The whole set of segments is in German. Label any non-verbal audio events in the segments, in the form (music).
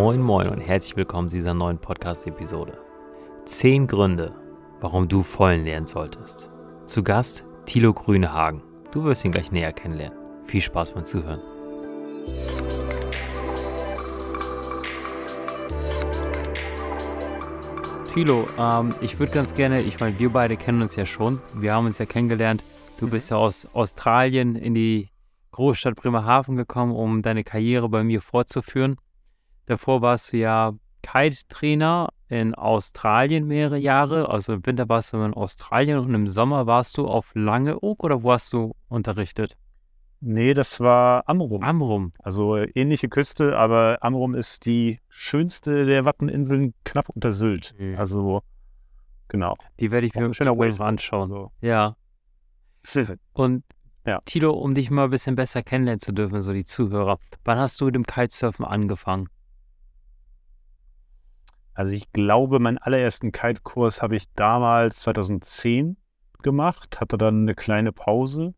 Moin Moin und herzlich willkommen zu dieser neuen Podcast-Episode. Zehn Gründe, warum du Vollen lernen solltest. Zu Gast Thilo Grünehagen. Du wirst ihn gleich näher kennenlernen. Viel Spaß beim Zuhören. Thilo, ähm, ich würde ganz gerne, ich meine, wir beide kennen uns ja schon. Wir haben uns ja kennengelernt. Du bist ja aus Australien in die Großstadt Bremerhaven gekommen, um deine Karriere bei mir fortzuführen. Davor warst du ja Kite-Trainer in Australien mehrere Jahre. Also im Winter warst du in Australien und im Sommer warst du auf Langeoog oder wo hast du unterrichtet? Nee, das war Amrum. Amrum. Also ähnliche Küste, aber Amrum ist die schönste der Watteninseln knapp unter Sylt. Mhm. Also genau. Die werde ich mir Schöner mal Wave anschauen. So. Ja. (laughs) Und Ja. Tilo, um dich mal ein bisschen besser kennenlernen zu dürfen, so die Zuhörer. Wann hast du mit dem Kitesurfen angefangen? Also ich glaube, meinen allerersten Kite-Kurs habe ich damals 2010 gemacht, hatte dann eine kleine Pause,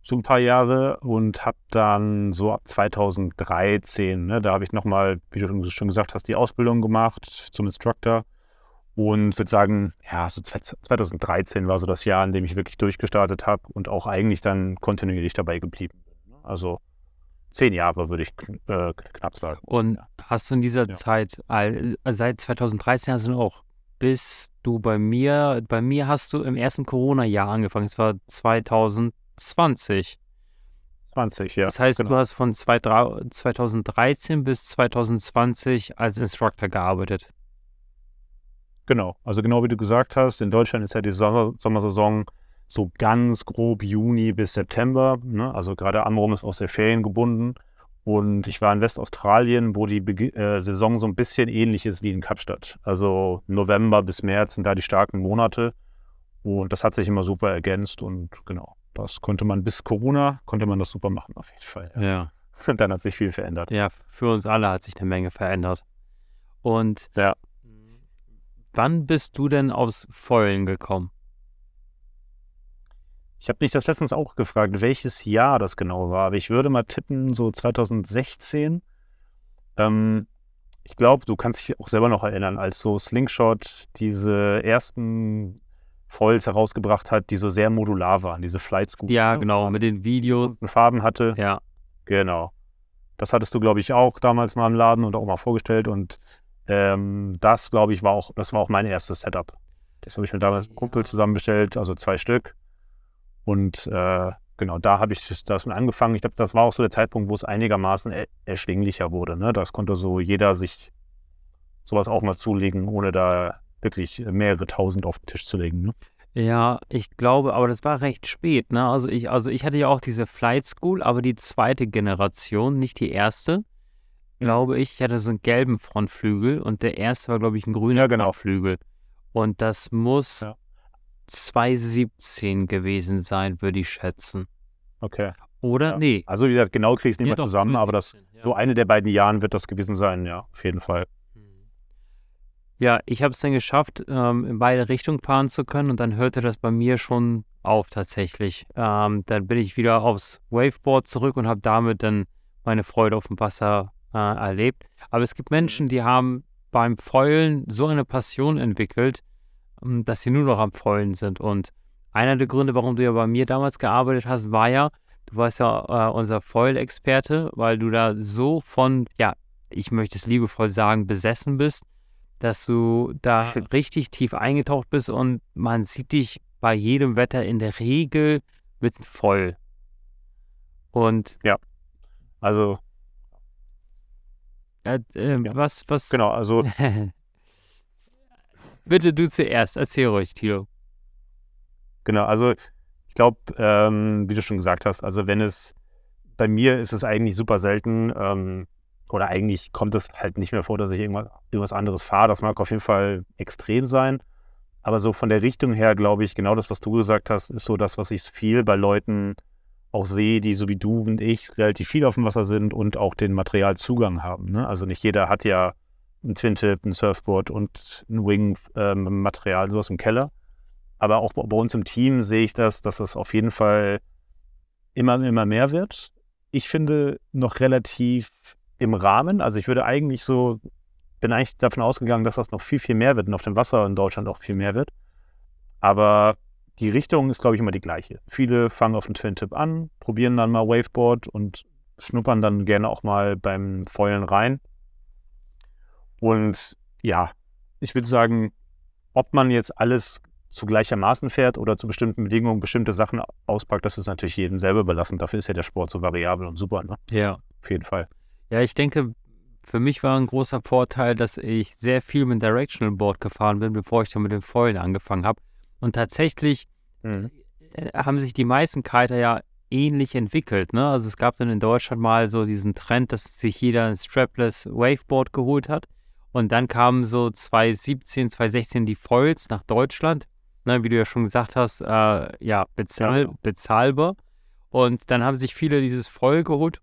so ein paar Jahre und habe dann so ab 2013, ne, da habe ich nochmal, wie du schon gesagt hast, die Ausbildung gemacht zum Instructor und würde sagen, ja, so 2013 war so das Jahr, in dem ich wirklich durchgestartet habe und auch eigentlich dann kontinuierlich dabei geblieben bin. ne. Also zehn Jahre würde ich äh, knapp sagen. Und hast du in dieser Ja. Zeit, seit 2013 hast du auch, bis du bei mir, bei mir hast du im ersten Corona-Jahr angefangen, es war 2020. 20, ja. Das heißt, genau. du hast von zwei- drei- 2013 bis 2020 als Instructor gearbeitet. Genau, also genau wie du gesagt hast, in Deutschland ist ja die Sommer Sommersaison so ganz grob Juni bis September. Ne? Also gerade Amrum ist auch sehr feriengebunden. Und ich war in Westaustralien, wo die Begi äh, Saison so ein bisschen ähnlich ist wie in Kapstadt. Also November bis März sind da die starken Monate. Und das hat sich immer super ergänzt. Und genau, das konnte man bis Corona, konnte man das super machen auf jeden Fall. Ja. Und (laughs) dann hat sich viel verändert. Ja, für uns alle hat sich eine Menge verändert. Und Ja. wann bist du denn aufs Vollen gekommen? Ich habe mich das letztens auch gefragt, welches Jahr das genau war. Aber ich würde mal tippen, so 2016. Ähm, ich glaube, du kannst dich auch selber noch erinnern, als so Slingshot diese ersten Foils herausgebracht hat, die so sehr modular waren, diese Flight School. Ja, genau, mit den Videos. Farben hatte. Ja, Genau. Das hattest du, glaube ich, auch damals mal im Laden und auch mal vorgestellt. Und ähm, das, glaube ich, war auch, das war auch mein erstes Setup. Das habe ich mir damals mit Kumpel zusammenbestellt, also zwei Stück. Und äh, genau, da habe ich das- mit angefangen. Ich glaube, das war auch so der Zeitpunkt, wo es einigermaßen er erschwinglicher wurde. Ne? Das konnte so jeder sich sowas auch mal zulegen, ohne da wirklich mehrere tausend auf den Tisch zu legen. Ne? ja, ich glaube, aber das war recht spät, ne? Also ich, also ich hatte ja auch diese Flight School, aber die zweite Generation, nicht die erste. Glaube ich, ich hatte so einen gelben Frontflügel und der erste war, glaube ich, ein grüner Ja, genau. Frontflügel. Und das muss Ja. 2017 gewesen sein, würde ich schätzen. Okay. Oder? Ja. Nee. Also, wie gesagt, genau kriege ich es nicht Ja, mehr doch, zusammen, aber das 2017, ja. so eine der beiden Jahren wird das gewesen sein, ja, auf jeden Fall. Ja, ich habe es dann geschafft, ähm, in beide Richtungen fahren zu können und dann hörte das bei mir schon auf tatsächlich. Ähm, dann bin ich wieder aufs Waveboard zurück und habe damit dann meine Freude auf dem Wasser äh, erlebt. Aber es gibt Menschen, die haben beim Foilen so eine Passion entwickelt, dass sie nur noch am Foilen sind. Und einer der Gründe, warum du ja bei mir damals gearbeitet hast, war ja, du warst ja äh, unser Foil-Experte, weil du da so von, ja, ich möchte es liebevoll sagen, besessen bist, dass du da (laughs) richtig tief eingetaucht bist und man sieht dich bei jedem Wetter in der Regel mit voll. Und Also, äh, äh, Ja. was, was, genau, also (laughs) bitte du zuerst, erzähl ruhig, Tilo. Genau, also ich glaube, ähm, wie du schon gesagt hast, also wenn es, bei mir ist es eigentlich super selten, ähm, oder eigentlich kommt es halt nicht mehr vor, dass ich irgendwas, irgendwas anderes fahre. Das mag auf jeden Fall extrem sein. Aber so von der Richtung her, glaube ich, genau das, was du gesagt hast, ist so das, was ich viel bei Leuten auch sehe, die so wie du und ich relativ viel auf dem Wasser sind und auch den Materialzugang haben. Ne? Also nicht jeder hat ja ein Twin-Tip, ein Surfboard und ein Wing-Material, sowas im Keller. Aber auch bei uns im Team sehe ich das, dass das auf jeden Fall immer, immer mehr wird. Ich finde noch relativ im Rahmen. Also ich würde eigentlich so, bin eigentlich davon ausgegangen, dass das noch viel, viel mehr wird und auf dem Wasser in Deutschland auch viel mehr wird. Aber die Richtung ist, glaube ich, immer die gleiche. Viele fangen auf dem Twin-Tip an, probieren dann mal Waveboard und schnuppern dann gerne auch mal beim Foilen rein. Und ja, ich würde sagen, ob man jetzt alles zu gleichermaßen fährt oder zu bestimmten Bedingungen bestimmte Sachen auspackt, das ist natürlich jedem selber überlassen. Dafür ist ja der Sport so variabel und super. Ne? Ja. Auf jeden Fall. Ja, ich denke, für mich war ein großer Vorteil, dass ich sehr viel mit Directional Board gefahren bin, bevor ich dann mit dem Foilen angefangen habe. Und tatsächlich mhm. Äh, haben sich die meisten Kiter ja ähnlich entwickelt. Ne? Also es gab dann in Deutschland mal so diesen Trend, dass sich jeder ein Strapless Waveboard geholt hat. Und dann kamen so 2017, 2016 die Foils nach Deutschland ne, wie du ja schon gesagt hast, äh, ja, bezahl, ja. bezahlbar. Und dann haben sich viele dieses voll geholt.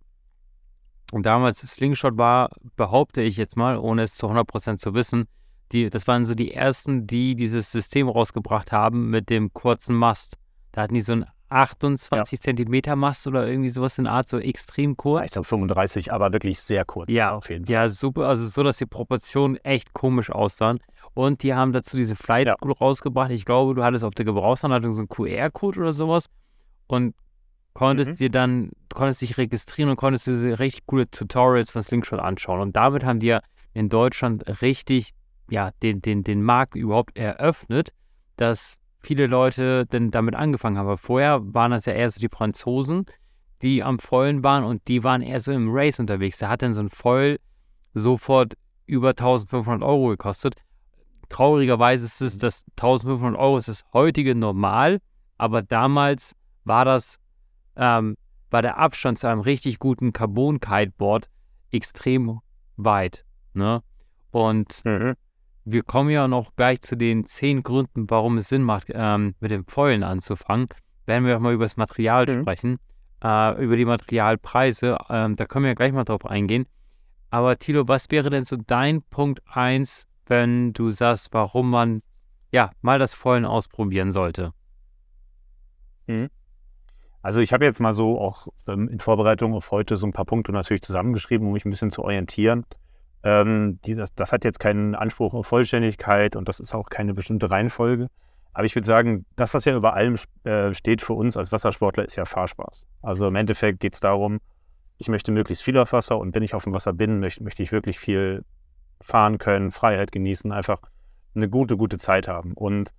Und damals Slingshot war, behaupte ich jetzt mal, ohne es zu 100% zu wissen, die, das waren so die ersten, die dieses System rausgebracht haben mit dem kurzen Mast. Da hatten die so ein 28 ja. Zentimeter Mast oder irgendwie sowas in Art, so extrem kurz. Ich glaube 35, aber wirklich sehr kurz. Ja, auf jeden Fall. Ja, super. Also so, dass die Proportionen echt komisch aussahen. Und die haben dazu diese Flight ja. School rausgebracht. Ich glaube, du hattest auf der Gebrauchsanleitung so einen QR-Code oder sowas und konntest mhm. dir dann, konntest dich registrieren und konntest dir diese richtig coole Tutorials von Slingshot anschauen. Und damit haben ja in Deutschland richtig, ja, den, den, den Markt überhaupt eröffnet, dass viele Leute denn damit angefangen haben. Aber vorher waren das ja eher so die Franzosen, die am Foilen waren und die waren eher so im Race unterwegs. Da hat dann so ein Foil sofort über 1500 Euro gekostet. Traurigerweise ist es, dass 1500 Euro ist das heutige Normal, aber damals war das, ähm, war der Abstand zu einem richtig guten Carbon-Kiteboard extrem weit. Ne? Und mhm wir kommen ja noch gleich zu den zehn Gründen, warum es Sinn macht, ähm, mit dem Foilen anzufangen. Werden wir auch mal über das Material mhm. sprechen, äh, über die Materialpreise. Ähm, da können wir ja gleich mal drauf eingehen. Aber Tilo, was wäre denn so dein Punkt 1, wenn du sagst, warum man ja mal das Foilen ausprobieren sollte? Mhm. Also ich habe jetzt mal so auch ähm, in Vorbereitung auf heute so ein paar Punkte natürlich zusammengeschrieben, um mich ein bisschen zu orientieren. Ähm, die, das, das, hat jetzt keinen Anspruch auf Vollständigkeit und das ist auch keine bestimmte Reihenfolge. Aber ich würde sagen, das, was ja über allem äh, steht für uns als Wassersportler, ist ja Fahrspaß. Also im Endeffekt geht es darum, ich möchte möglichst viel auf Wasser und wenn ich auf dem Wasser bin, möchte, möchte ich wirklich viel fahren können, Freiheit genießen, einfach eine gute, gute Zeit haben. Und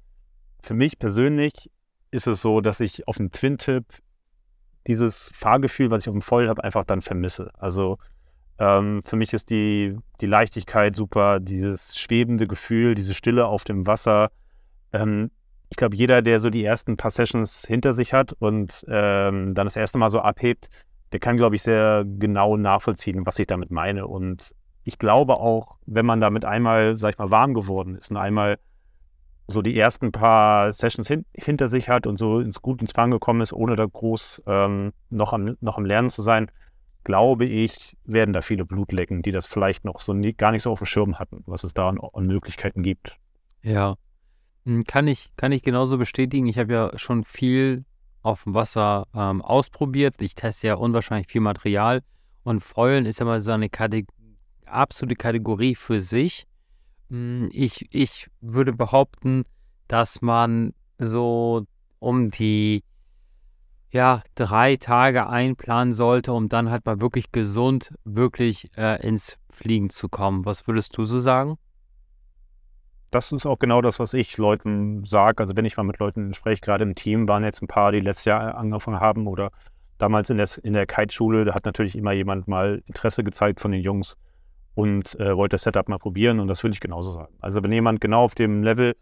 für mich persönlich ist es so, dass ich auf dem Twin-Tip dieses Fahrgefühl, was ich auf dem Voll habe, einfach dann vermisse. Also ähm, für mich ist die, die Leichtigkeit super, dieses schwebende Gefühl, diese Stille auf dem Wasser. Ähm, ich glaube, jeder, der so die ersten paar Sessions hinter sich hat und ähm, dann das erste Mal so abhebt, der kann, glaube ich, sehr genau nachvollziehen, was ich damit meine. Und ich glaube auch, wenn man damit einmal, sag ich mal, warm geworden ist und einmal so die ersten paar Sessions hin, hinter sich hat und so ins gut ins Fahren gekommen ist, ohne da groß ähm, noch, am, noch am Lernen zu sein, glaube ich, werden da viele Blut lecken, die das vielleicht noch so nie, gar nicht so auf dem Schirm hatten, was es da an, an Möglichkeiten gibt. Ja, hm, kann ich, kann ich genauso bestätigen. Ich habe ja schon viel auf dem Wasser ähm, ausprobiert. Ich teste ja unwahrscheinlich viel Material und Foilen ist ja mal so eine Kate absolute Kategorie für sich. Hm, ich, ich würde behaupten, dass man so um die ja, drei Tage einplanen sollte, um dann halt mal wirklich gesund, wirklich äh, ins Fliegen zu kommen. Was würdest du so sagen? Das ist auch genau das, was ich Leuten sage. Also wenn ich mal mit Leuten spreche, gerade im Team waren jetzt ein paar, die letztes Jahr angefangen haben oder damals in der, in der Kite-Schule, da hat natürlich immer jemand mal Interesse gezeigt von den Jungs und äh, wollte das Setup mal probieren und das würde ich genauso sagen. Also wenn jemand genau auf dem Level,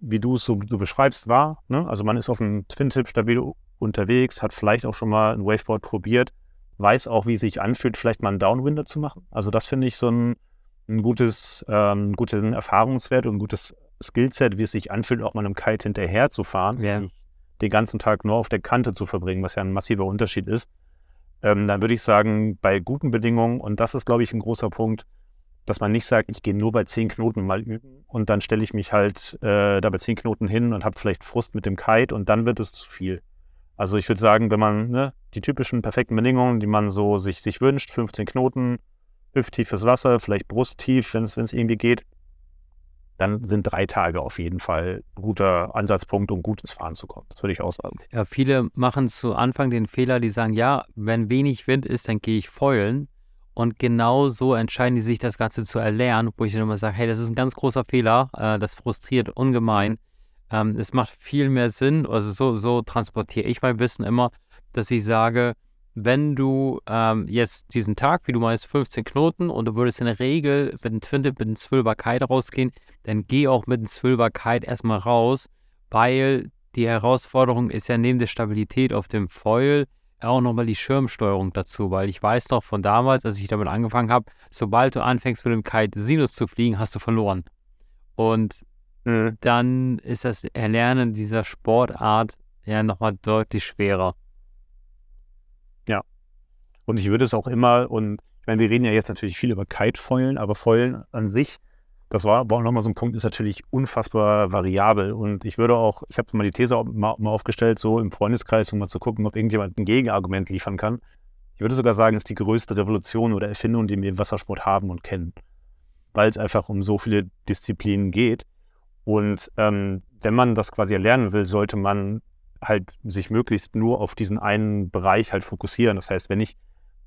wie du es so du beschreibst, war, ne? also man ist auf einem Twin-Tip stabil unterwegs, hat vielleicht auch schon mal ein Waveboard probiert, weiß auch, wie es sich anfühlt, vielleicht mal einen Downwinder zu machen. Also das finde ich so ein, ein gutes, ähm, guten Erfahrungswert und ein gutes Skillset, wie es sich anfühlt, auch mal einem Kite hinterher zu fahren, ja. den ganzen Tag nur auf der Kante zu verbringen, was ja ein massiver Unterschied ist. Ähm, dann würde ich sagen, bei guten Bedingungen, und das ist, glaube ich, ein großer Punkt, dass man nicht sagt, ich gehe nur bei zehn Knoten mal üben und dann stelle ich mich halt äh, da bei zehn Knoten hin und habe vielleicht Frust mit dem Kite und dann wird es zu viel. Also ich würde sagen, wenn man ne, die typischen perfekten Bedingungen, die man so sich, sich wünscht, 15 Knoten, hüfttiefes Wasser, vielleicht brusttief, wenn es irgendwie geht, dann sind drei Tage auf jeden Fall ein guter Ansatzpunkt, um gut ins Fahren zu kommen. Das würde ich auch sagen. Ja, viele machen zu Anfang den Fehler, die sagen, ja, wenn wenig Wind ist, dann gehe ich feulen. Und genau so entscheiden die sich, das Ganze zu erlernen, wo ich dann immer sage, hey, das ist ein ganz großer Fehler, äh, das frustriert ungemein. Ähm, es macht viel mehr Sinn, also so, so transportiere ich mein Wissen immer, dass ich sage, wenn du ähm, jetzt diesen Tag, wie du meinst, 15 Knoten und du würdest in der Regel mit einem Twin-Tip mit einem Zwölfer Kite rausgehen, dann geh auch mit einem Zwölfer Kite erstmal raus, weil die Herausforderung ist ja neben der Stabilität auf dem Foil auch nochmal die Schirmsteuerung dazu, weil ich weiß noch von damals, als ich damit angefangen habe, sobald du anfängst mit dem Kite Sinus zu fliegen, hast du verloren. Und mhm. dann ist das Erlernen dieser Sportart ja nochmal deutlich schwerer. Und ich würde es auch immer, und ich meine, wir reden ja jetzt natürlich viel über Kite-Foilen, aber Foilen an sich, das war, war auch nochmal so ein Punkt, ist natürlich unfassbar variabel. Und ich würde auch, ich habe mal die These mal, mal, aufgestellt, so im Freundeskreis, um mal zu gucken, ob irgendjemand ein Gegenargument liefern kann. Ich würde sogar sagen, es ist die größte Revolution oder Erfindung, die wir im Wassersport haben und kennen. Weil es einfach um so viele Disziplinen geht. Und ähm, wenn man das quasi erlernen will, sollte man halt sich möglichst nur auf diesen einen Bereich halt fokussieren. Das heißt, wenn ich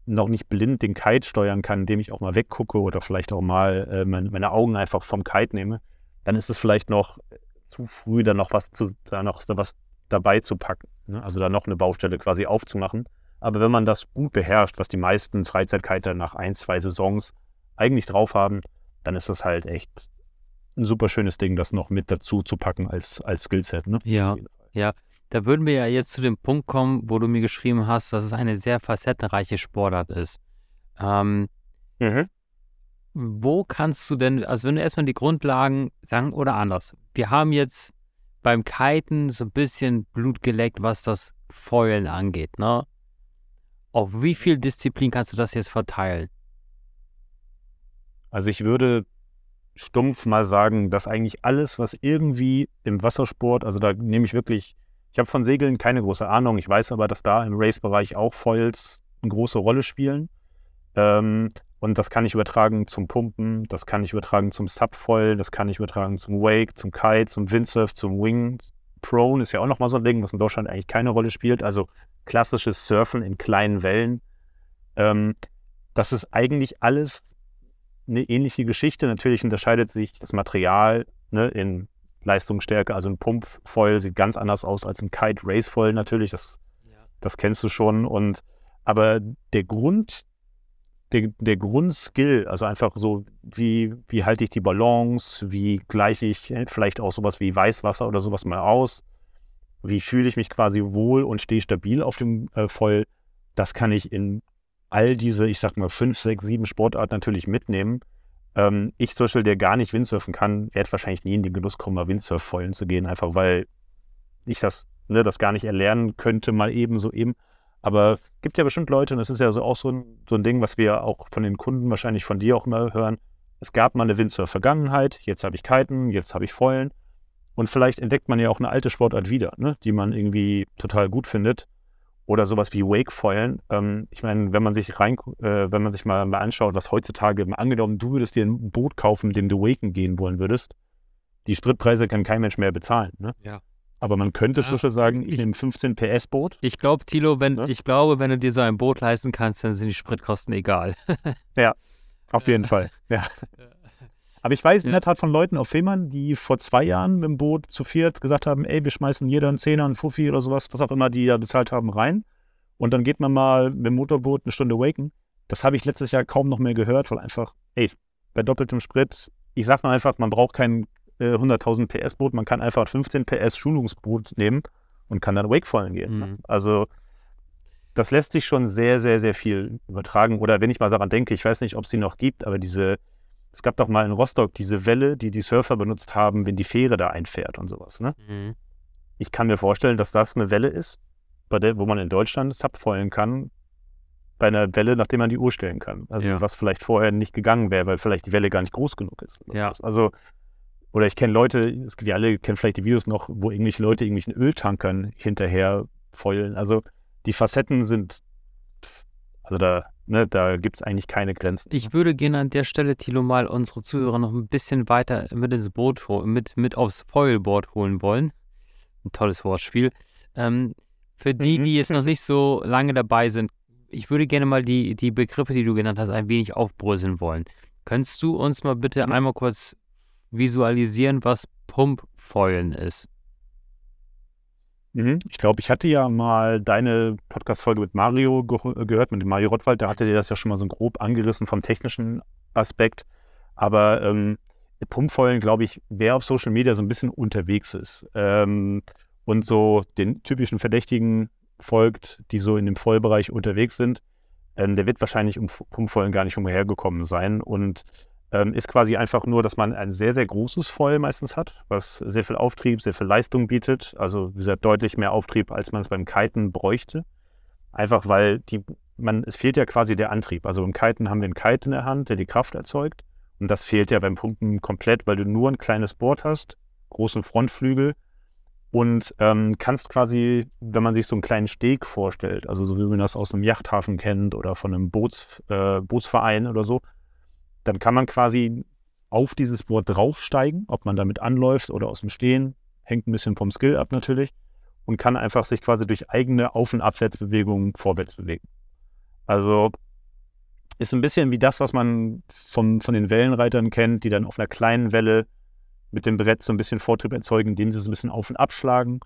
noch nicht blind den Kite steuern kann, indem ich auch mal weggucke oder vielleicht auch mal äh, meine, meine, Augen einfach vom Kite nehme, dann ist es vielleicht noch zu früh, da noch was zu, da noch was dabei zu packen. Ne? Also da noch eine Baustelle quasi aufzumachen. Aber wenn man das gut beherrscht, was die meisten Freizeitkiter nach ein, zwei Saisons eigentlich drauf haben, dann ist das halt echt ein super schönes Ding, das noch mit dazu zu packen als, als Skillset. Ne? Ja, ja. Da würden wir ja jetzt zu dem Punkt kommen, wo du mir geschrieben hast, dass es eine sehr facettenreiche Sportart ist. Ähm, mhm. Wo kannst du denn, also wenn du erstmal die Grundlagen sagen oder anders, wir haben jetzt beim Kiten so ein bisschen Blut geleckt, was das Feulen angeht, ne? Auf wie viel Disziplin kannst du das jetzt verteilen? Also ich würde stumpf mal sagen, dass eigentlich alles, was irgendwie im Wassersport, also da nehme ich wirklich ich habe von Segeln keine große Ahnung. Ich weiß aber, dass da im Race-Bereich auch Foils eine große Rolle spielen. Ähm, und das kann ich übertragen zum Pumpen, das kann ich übertragen zum Subfoil, das kann ich übertragen zum Wake, zum Kite, zum Windsurf, zum Wing. Prone ist ja auch nochmal so ein Ding, was in Deutschland eigentlich keine Rolle spielt. Also klassisches Surfen in kleinen Wellen. Ähm, das ist eigentlich alles eine ähnliche Geschichte. Natürlich unterscheidet sich das Material ne, in Leistungsstärke. Also ein Pumpfoil sieht ganz anders aus als ein Kite Race Foil natürlich. Das, ja. das kennst du schon. Und aber der Grund, der, der Grundskill, also einfach so, wie, wie halte ich die Balance, wie gleiche ich vielleicht auch sowas wie Weißwasser oder sowas mal aus, wie fühle ich mich quasi wohl und stehe stabil auf dem äh, Foil, das kann ich in all diese, ich sag mal, fünf, sechs, sieben Sportarten natürlich mitnehmen. Ähm, ich zum Beispiel, der gar nicht Windsurfen kann, werde wahrscheinlich nie in den Genuss kommen, mal Windsurf-Foilen zu gehen, einfach weil ich das, ne, das gar nicht erlernen könnte, mal eben so eben. Aber es gibt ja bestimmt Leute, und das ist ja so auch so ein, so ein Ding, was wir auch von den Kunden, wahrscheinlich von dir auch immer hören. Es gab mal eine Windsurf-Vergangenheit, jetzt habe ich Kiten, jetzt habe ich Foilen. Und vielleicht entdeckt man ja auch eine alte Sportart wieder, ne, die man irgendwie total gut findet oder sowas wie Wakefoilen. Ähm, ich meine, wenn man sich rein, äh, wenn man sich mal, mal anschaut, was heutzutage, mal angenommen, du würdest dir ein Boot kaufen, mit dem du Waken gehen wollen würdest, die Spritpreise kann kein Mensch mehr bezahlen. Ne? Ja. Aber man könnte ja, schon sagen, ich, ich nehme 15 PS Boot. Ich glaube, Tilo, wenn, ne? ich glaube, wenn du dir so ein Boot leisten kannst, dann sind die Spritkosten egal. ja, auf (laughs) jeden Fall. Ja. Aber ich weiß in der Tat von Leuten auf Fehmarn, die vor zwei Jahren mit dem Boot zu viert gesagt haben, ey, wir schmeißen jeder einen Zehner, einen Fuffi oder sowas, was auch immer die ja bezahlt haben, rein. Und dann geht man mal mit dem Motorboot eine Stunde waken. Das habe ich letztes Jahr kaum noch mehr gehört, weil einfach, ey, bei doppeltem Sprit, ich sage nur einfach, man braucht kein äh, 100.000 PS Boot, man kann einfach 15 PS Schulungsboot nehmen und kann dann Wakefallen gehen. Ne? Mhm. Ne? Also das lässt sich schon sehr, sehr, sehr viel übertragen. Oder wenn ich mal daran denke, ich weiß nicht, ob es die noch gibt, aber diese es gab doch mal in Rostock diese Welle, die die Surfer benutzt haben, wenn die Fähre da einfährt und sowas. Ne? Mhm. Ich kann mir vorstellen, dass das eine Welle ist, bei der, wo man in Deutschland subfoilen kann, bei einer Welle, nachdem man die Uhr stellen kann. Also ja. was vielleicht vorher nicht gegangen wäre, weil vielleicht die Welle gar nicht groß genug ist. Ja. Also, oder ich kenne Leute, es ja alle, kennen vielleicht die Videos noch, wo irgendwelche Leute irgendwelchen Öltankern hinterher feulen. Also die Facetten sind Also da, ne, da gibt es eigentlich keine Grenzen. Ich würde gerne an der Stelle, Thilo, mal unsere Zuhörer noch ein bisschen weiter mit ins Boot, mit, mit aufs Foilboard holen wollen. Ein tolles Wortspiel. Ähm, für die, mhm. die jetzt noch nicht so lange dabei sind, ich würde gerne mal die, die Begriffe, die du genannt hast, ein wenig aufbröseln wollen. Könntest du uns mal bitte mhm. einmal kurz visualisieren, was Pumpfoilen ist? Mhm. Ich glaube, ich hatte ja mal deine Podcast-Folge mit Mario ge gehört, mit dem Mario Rottwald. Da hatte dir das ja schon mal so grob angerissen vom technischen Aspekt. Aber ähm, Pumpfoilen, glaube ich, wer auf Social Media so ein bisschen unterwegs ist ähm, und so den typischen Verdächtigen folgt, die so in dem Vollbereich unterwegs sind, ähm, der wird wahrscheinlich um Pumpvollen gar nicht umhergekommen sein und ähm, ist quasi einfach nur, dass man ein sehr, sehr großes Foil meistens hat, was sehr viel Auftrieb, sehr viel Leistung bietet. Also wie gesagt, deutlich mehr Auftrieb, als man es beim Kiten bräuchte. Einfach weil die, man, es fehlt ja quasi der Antrieb. Also beim Kiten haben wir einen Kite in der Hand, der die Kraft erzeugt. Und das fehlt ja beim Pumpen komplett, weil du nur ein kleines Board hast, großen Frontflügel und ähm, kannst quasi, wenn man sich so einen kleinen Steg vorstellt, also so wie man das aus einem Yachthafen kennt oder von einem Boots, äh, Bootsverein oder so, dann kann man quasi auf dieses Board draufsteigen, ob man damit anläuft oder aus dem Stehen, hängt ein bisschen vom Skill ab natürlich und kann einfach sich quasi durch eigene Auf- und Abwärtsbewegungen vorwärts bewegen. Also ist ein bisschen wie das, was man von, von den Wellenreitern kennt, die dann auf einer kleinen Welle mit dem Brett so ein bisschen Vortrieb erzeugen, indem sie es ein bisschen auf- und abschlagen.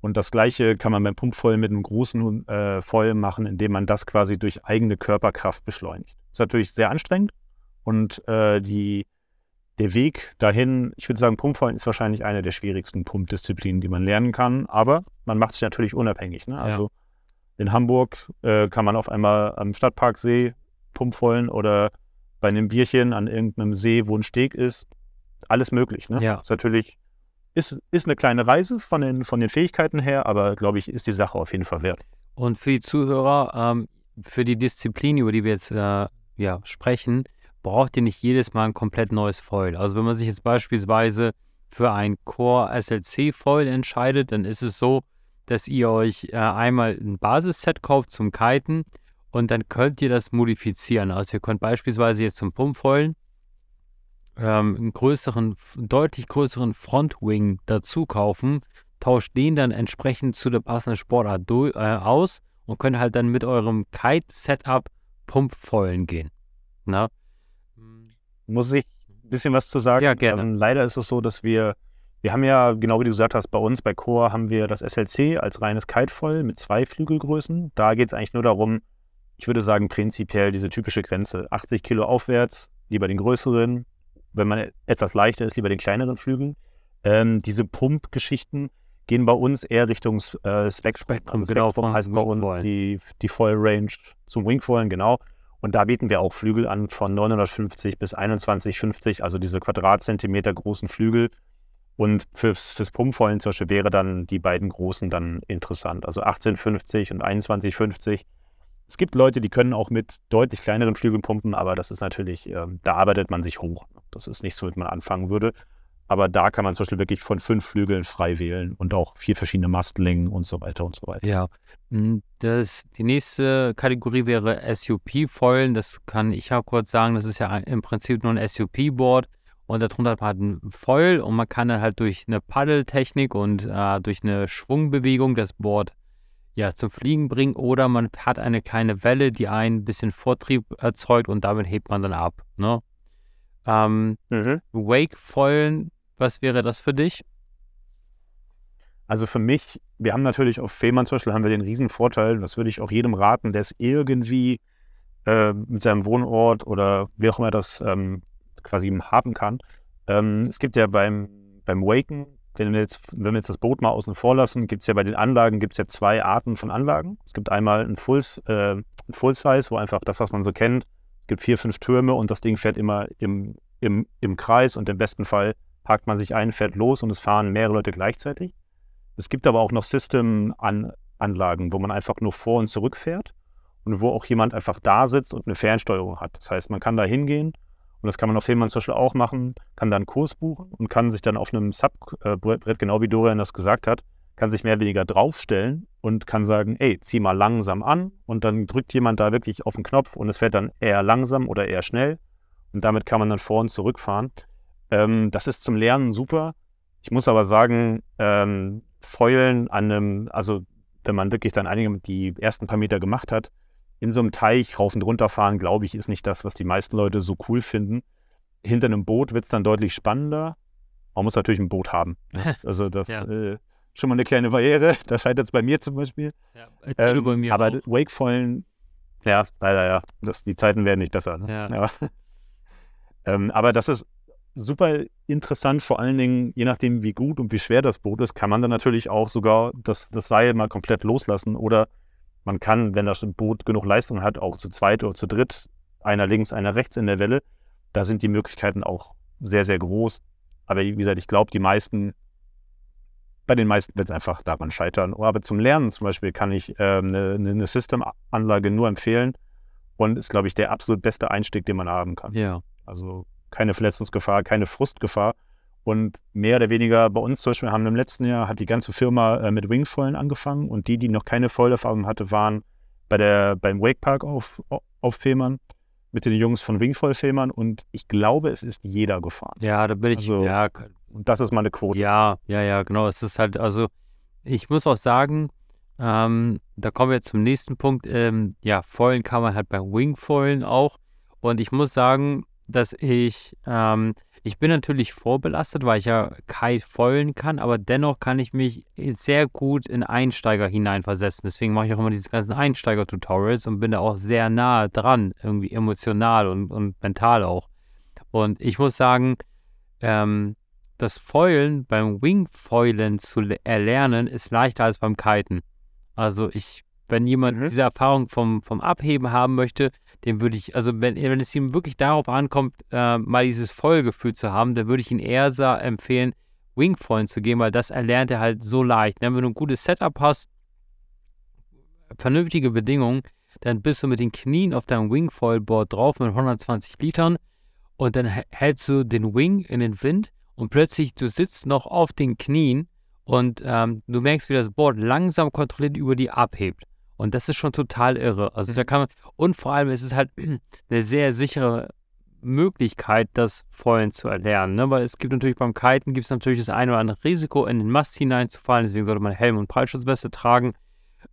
Und das Gleiche kann man beim Pumpfoil mit einem großen äh, machen, indem man das quasi durch eigene Körperkraft beschleunigt. Ist natürlich sehr anstrengend und äh, die, der Weg dahin, ich würde sagen, Pumpfoilen ist wahrscheinlich eine der schwierigsten Pumpdisziplinen, die man lernen kann, aber man macht sich natürlich unabhängig. Ne? Also ja. in Hamburg äh, kann man auf einmal am Stadtparksee Pumpfoilen oder bei einem Bierchen an irgendeinem See, wo ein Steg ist, alles möglich. Ne? Ja. Ist natürlich, ist, ist eine kleine Reise von den, von den Fähigkeiten her, aber glaube ich, ist die Sache auf jeden Fall wert. Und für die Zuhörer, ähm, für die Disziplin, über die wir jetzt äh, ja, sprechen, braucht ihr nicht jedes Mal ein komplett neues Foil. Also wenn man sich jetzt beispielsweise für ein Core SLC Foil entscheidet, dann ist es so, dass ihr euch äh, einmal ein Basisset kauft zum Kiten und dann könnt ihr das modifizieren. Also ihr könnt beispielsweise jetzt zum Pumpfoilen ähm, einen größeren, deutlich größeren Frontwing dazu kaufen, tauscht den dann entsprechend zu der passenden Sportart äh, aus und könnt halt dann mit eurem Kite-Setup Pumpfoilen gehen. Na? Muss ich ein bisschen was zu sagen? Ja, gerne. Ähm, leider ist es so, dass wir, wir haben ja, genau wie du gesagt hast, bei uns, bei Core haben wir das SLC als reines Kitefoil mit zwei Flügelgrößen. Da geht es eigentlich nur darum, ich würde sagen, prinzipiell diese typische Grenze. 80 Kilo aufwärts, lieber den größeren, wenn man etwas leichter ist, lieber den kleineren Flügel. Ähm, diese Pumpgeschichten gehen bei uns eher Richtung äh, Spec-Spektrum. Also genau, Spektrum heißt bei uns die, die Foil Range zum Wingfoilen, genau. Und da bieten wir auch Flügel an von 950 bis 2150, also diese Quadratzentimeter großen Flügel. Und fürs, fürs Pumpfoilen zum Beispiel wäre dann die beiden großen dann interessant, also 1850 und 2150. Es gibt Leute, die können auch mit deutlich kleineren Flügeln pumpen, aber das ist natürlich, äh, da arbeitet man sich hoch. Das ist nicht so, wie man anfangen würde. Aber da kann man zum Beispiel wirklich von fünf Flügeln frei wählen und auch vier verschiedene Mastlängen und so weiter und so weiter. Ja, hm, das, die nächste Kategorie wäre SUP-Foilen. Das kann ich ja kurz sagen. Das ist ja im Prinzip nur ein SUP-Board und darunter hat man ein Foil und man kann dann halt durch eine Paddeltechnik und äh, durch eine Schwungbewegung das Board ja, zum Fliegen bringen oder man hat eine kleine Welle, die ein bisschen Vortrieb erzeugt und damit hebt man dann ab. Ne? Ähm, mhm. Wake-Foilen, was wäre das für dich? Also für mich, wir haben natürlich auf Fehmarn zum Beispiel haben wir den riesen Vorteil, das würde ich auch jedem raten, der es irgendwie äh, mit seinem Wohnort oder wie auch immer das ähm, quasi haben kann. Ähm, es gibt ja beim, beim Waken, wenn wir, jetzt, wenn wir jetzt das Boot mal außen vor lassen, gibt es ja bei den Anlagen gibt's ja zwei Arten von Anlagen. Es gibt einmal ein Full, äh, Full Size, wo einfach das, was man so kennt, gibt vier, fünf Türme und das Ding fährt immer im, im, im Kreis und im besten Fall parkt man sich ein, fährt los und es fahren mehrere Leute gleichzeitig. Es gibt aber auch noch System-Anlagen, wo man einfach nur vor und zurück fährt und wo auch jemand einfach da sitzt und eine Fernsteuerung hat. Das heißt, man kann da hingehen und das kann man auf Fehmarn zum Beispiel auch machen, kann dann einen Kurs buchen und kann sich dann auf einem Subbrett, genau wie Dorian das gesagt hat, kann sich mehr oder weniger draufstellen und kann sagen, ey, zieh mal langsam an und dann drückt jemand da wirklich auf den Knopf und es fährt dann eher langsam oder eher schnell und damit kann man dann vor und zurückfahren. Ähm, das ist zum Lernen super. Ich muss aber sagen, ähm, Fäulen an einem, also wenn man wirklich dann einige die ersten paar Meter gemacht hat, in so einem Teich rauf und runter fahren, glaube ich, ist nicht das, was die meisten Leute so cool finden. Hinter einem Boot wird es dann deutlich spannender. Man muss natürlich ein Boot haben. (laughs) Also das ja. äh, schon mal eine kleine Barriere. (laughs) Da scheitert es bei mir zum Beispiel. Ja, ähm, bei mir aber Wakefallen, ja, leider ja. Das, die Zeiten werden nicht besser. Ne? Ja. ja. (laughs) ähm, aber das ist super interessant, vor allen Dingen, je nachdem, wie gut und wie schwer das Boot ist, kann man dann natürlich auch sogar das, das Seil mal komplett loslassen oder man kann, wenn das Boot genug Leistung hat, auch zu zweit oder zu dritt, einer links, einer rechts in der Welle. Da sind die Möglichkeiten auch sehr, sehr groß. Aber wie gesagt, ich glaube, die meisten, bei den meisten wird es einfach daran scheitern. Aber zum Lernen zum Beispiel kann ich äh, eine, eine System-Anlage nur empfehlen und ist, glaube ich, der absolut beste Einstieg, den man haben kann. Ja. Also keine Verletzungsgefahr, keine Frustgefahr. Und mehr oder weniger bei uns zum Beispiel haben im letzten Jahr hat die ganze Firma äh, mit Wingfoilen angefangen und die, die noch keine Vollerfahrung hatte, waren bei der, beim Wakepark auf, auf Fehmarn mit den Jungs von Wingfoil Fehmarn und ich glaube, es ist jeder gefahren. Ja, da bin ich, also, ja. Und das ist meine Quote. Ja, ja, ja, genau. Es ist halt, also ich muss auch sagen, ähm, da kommen wir zum nächsten Punkt. Ähm, ja, Foilen kann man halt bei Wingfoilen auch. Und ich muss sagen, dass ich, ähm, ich bin natürlich vorbelastet, weil ich ja Kite foilen kann, aber dennoch kann ich mich sehr gut in Einsteiger hineinversetzen. Deswegen mache ich auch immer diese ganzen Einsteiger-Tutorials und bin da auch sehr nah dran, irgendwie emotional und, und mental auch. Und ich muss sagen, ähm, das Foilen beim Wingfoilen zu erlernen ist leichter als beim Kiten. Also ich wenn jemand mhm. diese Erfahrung vom, vom Abheben haben möchte, dem würde ich, also wenn, wenn es ihm wirklich darauf ankommt, äh, mal dieses Vollgefühl zu haben, dann würde ich ihn eher empfehlen, Wingfoilen zu gehen, weil das erlernt er halt so leicht. Ne? Wenn du ein gutes Setup hast, vernünftige Bedingungen, dann bist du mit den Knien auf deinem Wingfoil-Board drauf mit 120 Litern und dann hältst du den Wing in den Wind und plötzlich du sitzt noch auf den Knien und ähm, du merkst, wie das Board langsam kontrolliert über die abhebt. Und das ist schon total irre. Also da mhm. kann man, und vor allem ist es halt (clears throat) eine sehr sichere Möglichkeit, das Fallen zu erlernen. Ne? Weil es gibt natürlich beim Kiten gibt es natürlich das eine oder andere Risiko, in den Mast hineinzufallen. Deswegen sollte man Helm und Prallschutzweste tragen.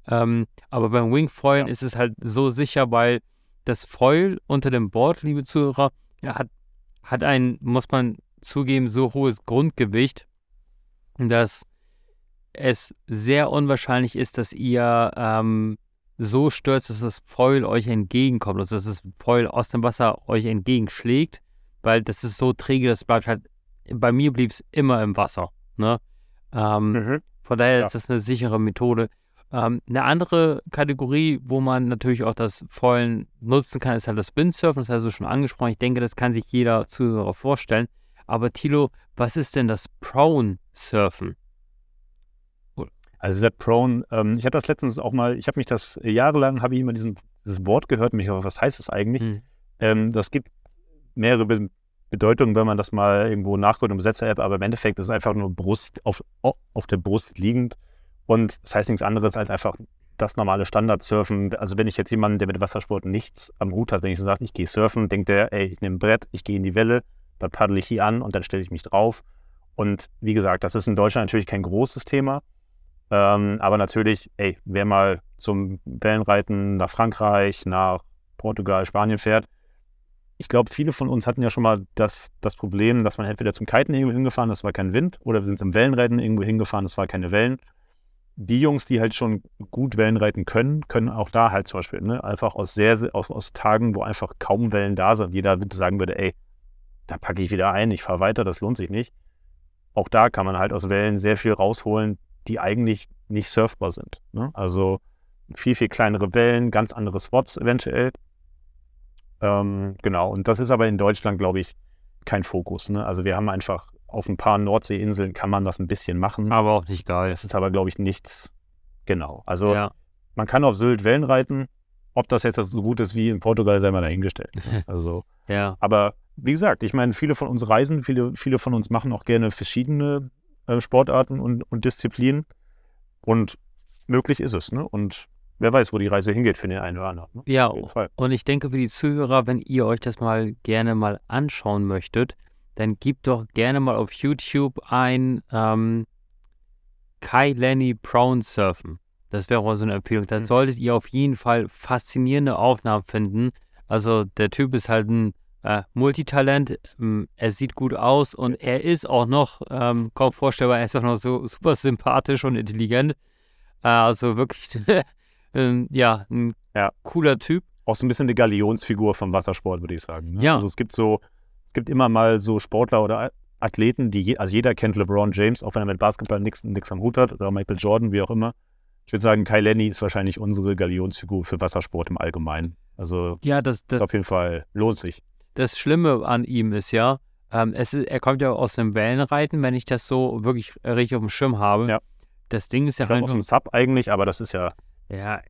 Ähm, aber beim Wingfoilen ja. ist es halt so sicher, weil das Foil unter dem Board, liebe Zuhörer, ja, hat, hat ein, muss man zugeben, so hohes Grundgewicht, dass es sehr unwahrscheinlich ist, dass ihr ähm, so stürzt, dass das Foil euch entgegenkommt, also dass das Foil aus dem Wasser euch entgegenschlägt, weil das ist so träge, das bleibt halt, bei mir blieb es immer im Wasser. Ne? Ähm, mhm. Von daher ja. ist das eine sichere Methode. Ähm, eine andere Kategorie, wo man natürlich auch das Foilen nutzen kann, ist halt das Windsurfen. Das hast du schon angesprochen. Ich denke, das kann sich jeder Zuhörer vorstellen. Aber Tilo, was ist denn das Prone Surfen? Also dieser Prone, ähm, ich habe das letztens auch mal, ich habe mich das jahrelang, habe ich immer diesen, dieses Wort gehört, mich aber, was heißt das eigentlich? Mhm. Ähm, das gibt mehrere Be Bedeutungen, wenn man das mal irgendwo nachguckt im Besetzer-App, aber im Endeffekt ist es einfach nur Brust auf, auf der Brust liegend und das heißt nichts anderes als einfach das normale Standard-Surfen. Also wenn ich jetzt jemanden, der mit Wassersport nichts am Hut hat, wenn ich so sage, ich gehe surfen, denkt der, ey, ich nehme ein Brett, ich gehe in die Welle, dann paddle ich hier an und dann stelle ich mich drauf. Und wie gesagt, das ist in Deutschland natürlich kein großes Thema. Ähm, aber natürlich, ey, wer mal zum Wellenreiten nach Frankreich, nach Portugal, Spanien fährt, ich glaube, viele von uns hatten ja schon mal das, das Problem, dass man entweder zum Kiten irgendwo hingefahren, das war kein Wind, oder wir sind zum Wellenreiten irgendwo hingefahren, das war keine Wellen. Die Jungs, die halt schon gut Wellenreiten können, können auch da halt zum Beispiel, ne, einfach aus sehr, aus, aus Tagen, wo einfach kaum Wellen da sind, jeder sagen würde, ey, da packe ich wieder ein, ich fahre weiter, das lohnt sich nicht. Auch da kann man halt aus Wellen sehr viel rausholen, die eigentlich nicht surfbar sind. Ne? Also viel, viel kleinere Wellen, ganz andere Spots eventuell. Ähm, genau, und das ist aber in Deutschland, glaube ich, kein Fokus. Ne? Also wir haben einfach auf ein paar Nordseeinseln kann man das ein bisschen machen. Aber auch nicht geil. Das ist aber, glaube ich, nichts. Genau. Also ja. man kann auf Sylt Wellen reiten. Ob das jetzt so gut ist wie in Portugal, sei mal dahingestellt. Ne? (laughs) Also, ja. Aber wie gesagt, ich meine, viele von uns reisen, viele, viele von uns machen auch gerne verschiedene äh, Sportarten und, und Disziplinen. Und möglich ist es, ne? Und wer weiß, wo die Reise hingeht für den einen oder anderen. Ne? Ja, und ich denke für die Zuhörer, wenn ihr euch das mal gerne mal anschauen möchtet, dann gebt doch gerne mal auf YouTube ein ähm, Kai Lenny Brown surfen. Das wäre auch so eine Empfehlung. Da mhm. solltet ihr auf jeden Fall faszinierende Aufnahmen finden. Also der Typ ist halt ein äh, Multitalent. Ähm, er sieht gut aus und er ist auch noch ähm, kaum vorstellbar. Er ist auch noch so super sympathisch und intelligent. Äh, also wirklich, (laughs) äh, ja, ein ja. cooler Typ. Auch so ein bisschen eine Galionsfigur vom Wassersport, würde ich sagen. Ne? Ja. Also es gibt so, es gibt immer mal so Sportler oder Athleten, die, je, also jeder kennt LeBron James, auch wenn er mit Basketball nichts am Hut hat, oder Michael Jordan, wie auch immer. Ich würde sagen, Kai Lenny ist wahrscheinlich unsere Galionsfigur für Wassersport im Allgemeinen. Also ja, das, das auf jeden Fall lohnt sich. Das Schlimme an ihm ist ja, ähm, es ist, er kommt ja aus dem Wellenreiten, wenn ich das so wirklich richtig auf dem Schirm habe. Ja. Das Ding ist ja ich einfach. aus dem Sub eigentlich, aber das ist ja. Ja,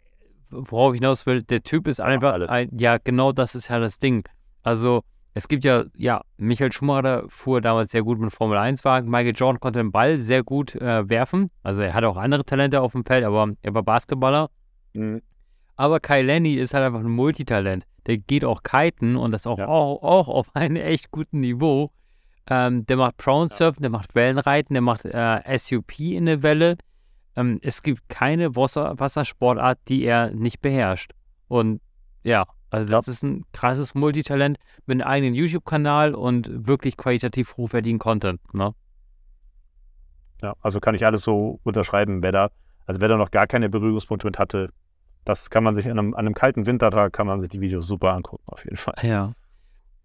worauf ich hinaus will, der Typ ist einfach. Ein, ja, genau das ist ja das Ding. Also, es gibt ja, ja, Michael Schumacher fuhr damals sehr gut mit Formel 1-Wagen. Michael Jordan konnte den Ball sehr gut äh, werfen. Also er hatte auch andere Talente auf dem Feld, aber er war Basketballer. Mhm. Aber Kai Lenny ist halt einfach ein Multitalent. Der geht auch kiten und das auch, ja. auch, auch auf (laughs) einem echt guten Niveau. Ähm, der macht Brown Surfen, der macht Wellenreiten, der macht äh, SUP in der Welle. Ähm, es gibt keine Wasser Wassersportart, die er nicht beherrscht. Und ja, also das ja. ist ein krasses Multitalent mit einem eigenen YouTube-Kanal und wirklich qualitativ hochwertigen Content. Ne? Ja, also kann ich alles so unterschreiben, wer da, also wer da noch gar keine Berührungspunkte mit hatte, das kann man sich an einem, an einem kalten Wintertag, kann man sich die Videos super angucken, auf jeden Fall. Ja.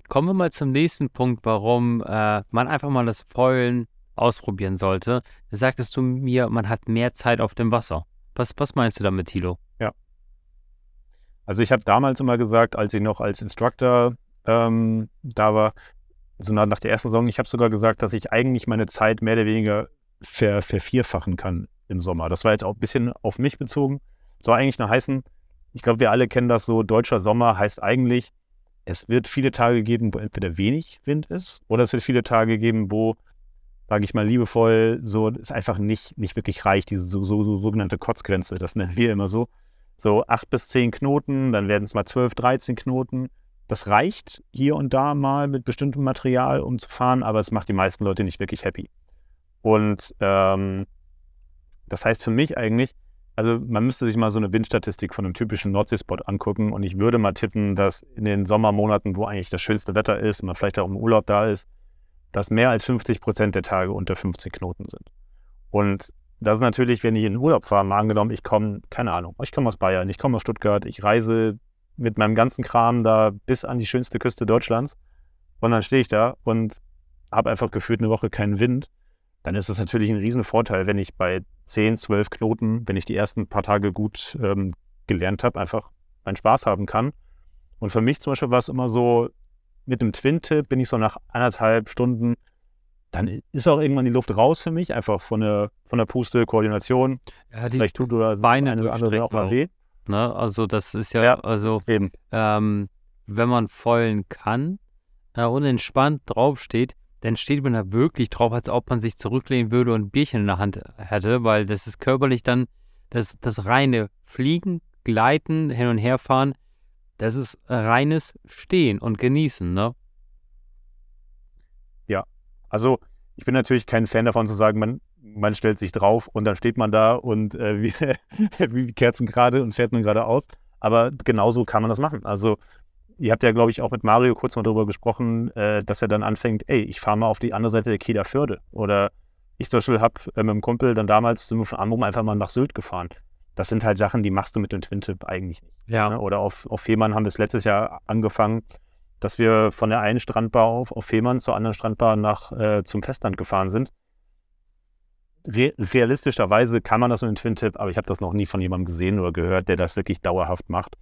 Kommen wir mal zum nächsten Punkt, warum äh, man einfach mal das Foilen ausprobieren sollte. Da sagtest du mir, man hat mehr Zeit auf dem Wasser. Was, was meinst du damit, Thilo? Ja. Also ich habe damals immer gesagt, als ich noch als Instructor ähm, da war, also nach, der ersten Saison, ich habe sogar gesagt, dass ich eigentlich meine Zeit mehr oder weniger ver, vervierfachen kann im Sommer. Das war jetzt auch ein bisschen auf mich bezogen. Soll eigentlich nur heißen, ich glaube, wir alle kennen das so, deutscher Sommer heißt eigentlich, es wird viele Tage geben, wo entweder wenig Wind ist oder es wird viele Tage geben, wo, sage ich mal liebevoll, so es einfach nicht, nicht wirklich reicht, diese so, so, so sogenannte Kotzgrenze, das nennen wir immer so so acht bis zehn Knoten, dann werden es mal zwölf, dreizehn Knoten. Das reicht hier und da mal mit bestimmtem Material, um zu fahren, aber es macht die meisten Leute nicht wirklich happy. Und ähm, das heißt für mich eigentlich, also man müsste sich mal so eine Windstatistik von einem typischen Nordseespot angucken und ich würde mal tippen, dass in den Sommermonaten, wo eigentlich das schönste Wetter ist und man vielleicht auch im Urlaub da ist, dass mehr als 50 Prozent der Tage unter 15 Knoten sind. Und das ist natürlich, wenn ich in den Urlaub fahre, mal angenommen, ich komme, keine Ahnung, ich komme aus Bayern, ich komme aus Stuttgart, ich reise mit meinem ganzen Kram da bis an die schönste Küste Deutschlands und dann stehe ich da und habe einfach gefühlt eine Woche keinen Wind, dann ist das natürlich ein Riesenvorteil, wenn ich bei 10, 12 Knoten, wenn ich die ersten paar Tage gut ähm, gelernt habe, einfach meinen Spaß haben kann. Und für mich zum Beispiel war es immer so, mit einem Twin-Tip bin ich so nach anderthalb Stunden dann ist auch irgendwann die Luft raus für mich, einfach von der, von der Puste, Koordination. Ja, Vielleicht tut oder Beine eine oder andere auch mal weh. Ne? Also das ist ja, ja also eben. Ähm, wenn man vollen kann äh, und entspannt draufsteht, dann steht man da wirklich drauf, als ob man sich zurücklehnen würde und ein Bierchen in der Hand hätte, weil das ist körperlich dann das, das reine Fliegen, Gleiten, Hin- und Herfahren, das ist reines Stehen und Genießen, ne? Also ich bin natürlich kein Fan davon zu sagen, man, man stellt sich drauf und dann steht man da und äh, (laughs) wie, wie Kerzen gerade und fährt man geradeaus. Aber genauso kann man das machen. Also ihr habt ja, glaube ich, auch mit Mario kurz mal darüber gesprochen, äh, dass er dann anfängt, ey, ich fahre mal auf die andere Seite der Kieler Förde. Oder ich zum Beispiel habe äh, mit einem Kumpel dann damals sind wir von Amrum einfach mal nach Sylt gefahren. Das sind halt Sachen, die machst du mit dem Twin-Tip eigentlich nicht. Ja. Ne? Oder auf, auf Fehmarn haben wir es letztes Jahr angefangen, dass wir von der einen Strandbar auf, auf Fehmarn zur anderen Strandbar nach, äh, zum Festland gefahren sind. Re realistischerweise kann man das mit dem Twin-Tip, aber ich habe das noch nie von jemandem gesehen oder gehört, der das wirklich dauerhaft macht.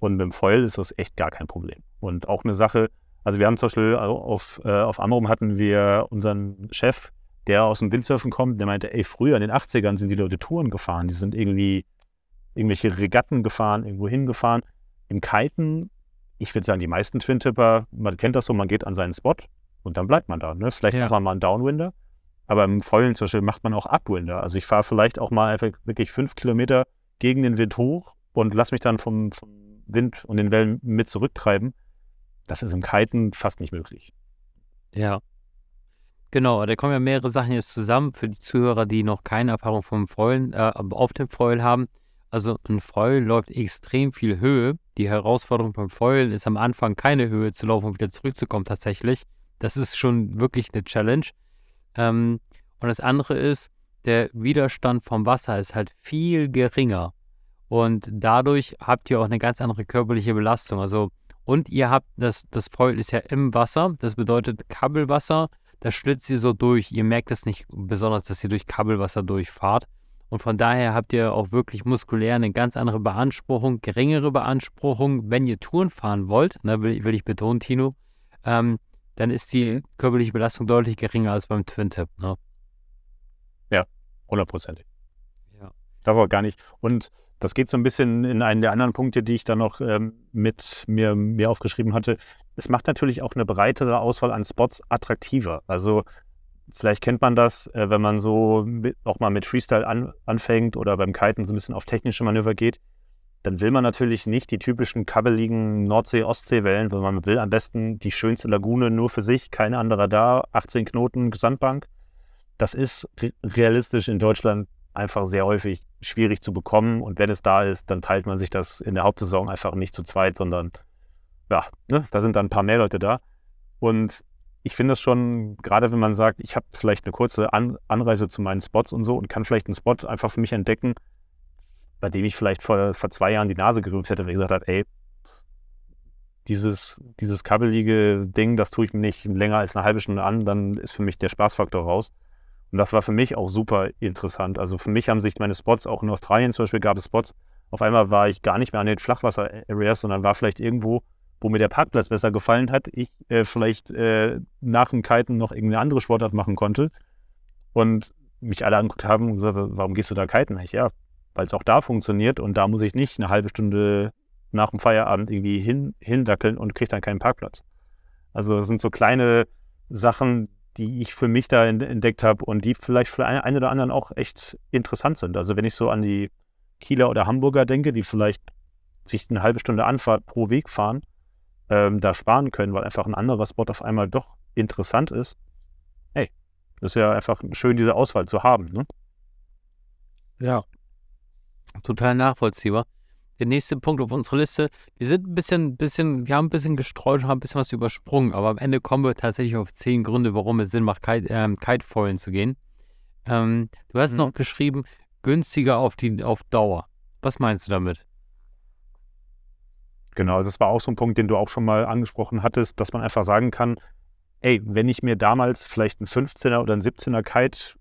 Und mit dem Foil ist das echt gar kein Problem. Und auch eine Sache, also wir haben zum Beispiel auf, äh, auf Amrum hatten wir unseren Chef, der aus dem Windsurfen kommt, der meinte, ey, früher in den 80ern sind die Leute Touren gefahren, die sind irgendwie irgendwelche Regatten gefahren, irgendwo hingefahren. Im Kiten ich würde sagen, die meisten Twin-Tipper, man kennt das so, man geht an seinen Spot und dann bleibt man da. Ne? Vielleicht ja. macht man mal einen Downwinder, Aber im Foilen zum Beispiel macht man auch Upwinder. Also ich fahre vielleicht auch mal einfach wirklich fünf Kilometer gegen den Wind hoch und lasse mich dann vom, vom Wind und den Wellen mit zurücktreiben. Das ist im Kiten fast nicht möglich. Ja. Genau, da kommen ja mehrere Sachen jetzt zusammen für die Zuhörer, die noch keine Erfahrung vom Freulen, äh, auf dem Freulen haben. Also ein Foil läuft extrem viel Höhe. Die Herausforderung beim Foil ist am Anfang keine Höhe zu laufen und wieder zurückzukommen tatsächlich. Das ist schon wirklich eine Challenge. Ähm, und das andere ist, der Widerstand vom Wasser ist halt viel geringer. Und dadurch habt ihr auch eine ganz andere körperliche Belastung. Also, und ihr habt, das, das Foil ist ja im Wasser. Das bedeutet Kabelwasser, das schlitzt ihr so durch. Ihr merkt es nicht besonders, dass ihr durch Kabelwasser durchfahrt. Und von daher habt ihr auch wirklich muskulär eine ganz andere Beanspruchung, geringere Beanspruchung. Wenn ihr Touren fahren wollt, ne, will, will ich betonen, Tino, ähm, dann ist die körperliche Belastung deutlich geringer als beim Twin-Tip. Ne? Ja, hundertprozentig. Ja. Das auch gar nicht. Und das geht so ein bisschen in einen der anderen Punkte, die ich da noch ähm, mit mir, mir aufgeschrieben hatte. Es macht natürlich auch eine breitere Auswahl an Spots attraktiver. Also Vielleicht kennt man das, äh, wenn man so mit, auch mal mit Freestyle an, anfängt oder beim Kiten so ein bisschen auf technische Manöver geht. Dann will man natürlich nicht die typischen kabbeligen Nordsee-Ostsee-Wellen, sondern man will am besten die schönste Lagune nur für sich, keine andere da, 18 Knoten Sandbank. Das ist re realistisch in Deutschland einfach sehr häufig schwierig zu bekommen. Und wenn es da ist, dann teilt man sich das in der Hauptsaison einfach nicht zu zweit, sondern ja, ne, da sind dann ein paar mehr Leute da. Und ich finde es schon, gerade wenn man sagt, ich habe vielleicht eine kurze An Anreise zu meinen Spots und so und kann vielleicht einen Spot einfach für mich entdecken, bei dem ich vielleicht vor, vor zwei Jahren die Nase gerümpft hätte, weil ich gesagt habe, ey, dieses, dieses kabbelige Ding, das tue ich mir nicht länger als eine halbe Stunde an, dann ist für mich der Spaßfaktor raus. Und das war für mich auch super interessant. Also für mich haben sich meine Spots, auch in Australien zum Beispiel gab es Spots, auf einmal war ich gar nicht mehr an den Flachwasser-Areas, sondern war vielleicht irgendwo wo mir der Parkplatz besser gefallen hat, ich äh, vielleicht äh, nach dem Kiten noch irgendeine andere Sportart machen konnte. Und mich alle angeguckt haben und gesagt, warum gehst du da kiten? Ich, ja, weil es auch da funktioniert und da muss ich nicht eine halbe Stunde nach dem Feierabend irgendwie hin, hindackeln und kriege dann keinen Parkplatz. Also das sind so kleine Sachen, die ich für mich da entdeckt habe und die vielleicht für einen oder anderen auch echt interessant sind. Also wenn ich so an die Kieler oder Hamburger denke, die vielleicht sich eine halbe Stunde Anfahrt pro Weg fahren ähm, da sparen können, weil einfach ein anderer Spot auf einmal doch interessant ist. Hey, das ist ja einfach schön, diese Auswahl zu haben. Ne? Ja, total nachvollziehbar. Der nächste Punkt auf unserer Liste, wir sind ein bisschen, bisschen, wir haben ein bisschen gestreut und haben ein bisschen was übersprungen, aber am Ende kommen wir tatsächlich auf zehn Gründe, warum es Sinn macht, Kite, ähm, Kitefoilen zu gehen. Ähm, du hast mhm. noch geschrieben, günstiger auf, die, auf Dauer. Was meinst du damit? Genau, also das war auch so ein Punkt, den du auch schon mal angesprochen hattest, dass man einfach sagen kann, ey, wenn ich mir damals vielleicht einen 15er oder einen 17er Kite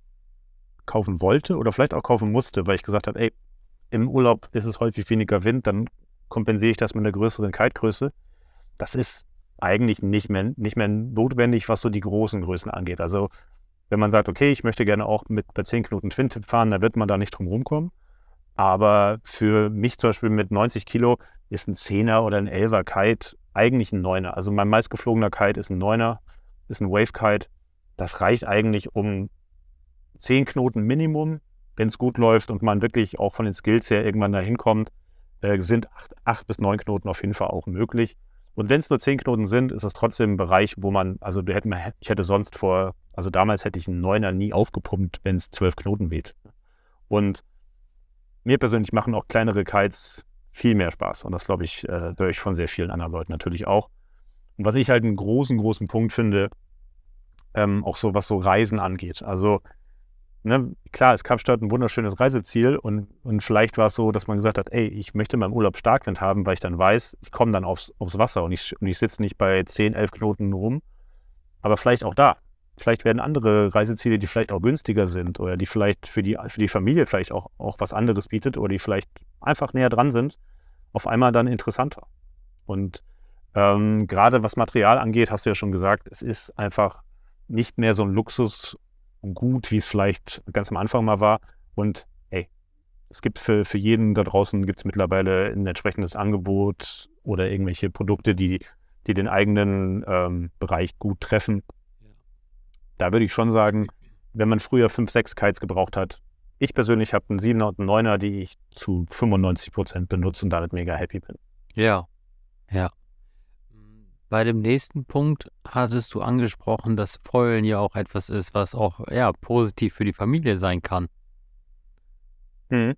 kaufen wollte oder vielleicht auch kaufen musste, weil ich gesagt habe, ey, im Urlaub ist es häufig weniger Wind, dann kompensiere ich das mit einer größeren Kitegröße. Das ist eigentlich nicht mehr, nicht mehr notwendig, was so die großen Größen angeht. Also wenn man sagt, okay, ich möchte gerne auch mit bei 10 Knoten Twin-Tip fahren, dann wird man da nicht drum rumkommen. Aber für mich zum Beispiel mit 90 Kilo ist ein 10er oder ein 11er Kite eigentlich ein 9er. Also mein meistgeflogener Kite ist ein 9er, ist ein Wave Kite. Das reicht eigentlich um 10 Knoten Minimum. Wenn es gut läuft und man wirklich auch von den Skills her irgendwann dahin kommt, äh, sind 8 bis 9 Knoten auf jeden Fall auch möglich. Und wenn es nur 10 Knoten sind, ist das trotzdem ein Bereich, wo man, also du hätten, ich hätte sonst vor, also damals hätte ich einen 9er nie aufgepumpt, wenn es 12 Knoten weht. Und mir persönlich machen auch kleinere Kites viel mehr Spaß. Und das, glaube ich, äh, höre ich von sehr vielen anderen Leuten natürlich auch. Und was ich halt einen großen, großen Punkt finde, ähm, auch so was so Reisen angeht. Also, ne, klar, ist Kapstadt ein wunderschönes Reiseziel und, und vielleicht war es so, dass man gesagt hat, ey, ich möchte meinen Urlaub Starkwind haben, weil ich dann weiß, ich komme dann aufs, aufs Wasser und ich, und ich sitze nicht bei 10, 11 Knoten rum. Aber vielleicht auch da. Vielleicht werden andere Reiseziele, die vielleicht auch günstiger sind oder die vielleicht für die, für die Familie vielleicht auch, auch was anderes bietet oder die vielleicht einfach näher dran sind, auf einmal dann interessanter. Und ähm, gerade was Material angeht, hast du ja schon gesagt, es ist einfach nicht mehr so ein Luxusgut, wie es vielleicht ganz am Anfang mal war. Und hey, es gibt für, für jeden da draußen gibt es mittlerweile ein entsprechendes Angebot oder irgendwelche Produkte, die, die den eigenen ähm, Bereich gut treffen da würde ich schon sagen, wenn man früher fünf, sechs Kites gebraucht hat. Ich persönlich habe einen 7er und einen 9er, die ich zu 95 Prozent benutze und damit mega happy bin. Ja, ja. Bei dem nächsten Punkt hattest du angesprochen, dass Feulen ja auch etwas ist, was auch ja, positiv für die Familie sein kann. Mhm.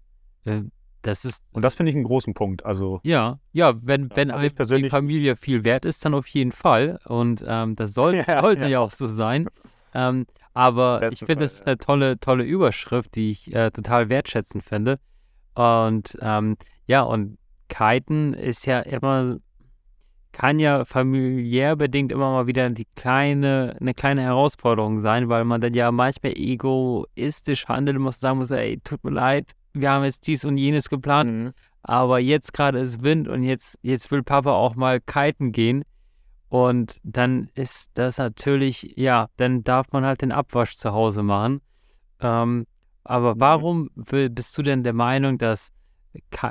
Äh, Das ist, Und das finde ich einen großen Punkt. Also, ja, ja, wenn, wenn also die Familie viel wert ist, dann auf jeden Fall. Und ähm, das (laughs) soll, Ja, sollte ja. ja. auch so sein. Ähm, aber Besten ich finde, das ist eine tolle, tolle Überschrift, die ich äh, total wertschätzend finde. Und ähm, ja, und Kiten ist ja immer, kann ja familiär bedingt immer mal wieder die kleine, eine kleine Herausforderung sein, weil man dann ja manchmal egoistisch handeln muss, sagen muss, ey, tut mir leid, wir haben jetzt dies und jenes geplant, Mhm. aber jetzt gerade ist Wind und jetzt, jetzt will Papa auch mal kiten gehen. Und dann ist das natürlich, ja, dann darf man halt den Abwasch zu Hause machen. Ähm, aber warum will, bist du denn der Meinung, dass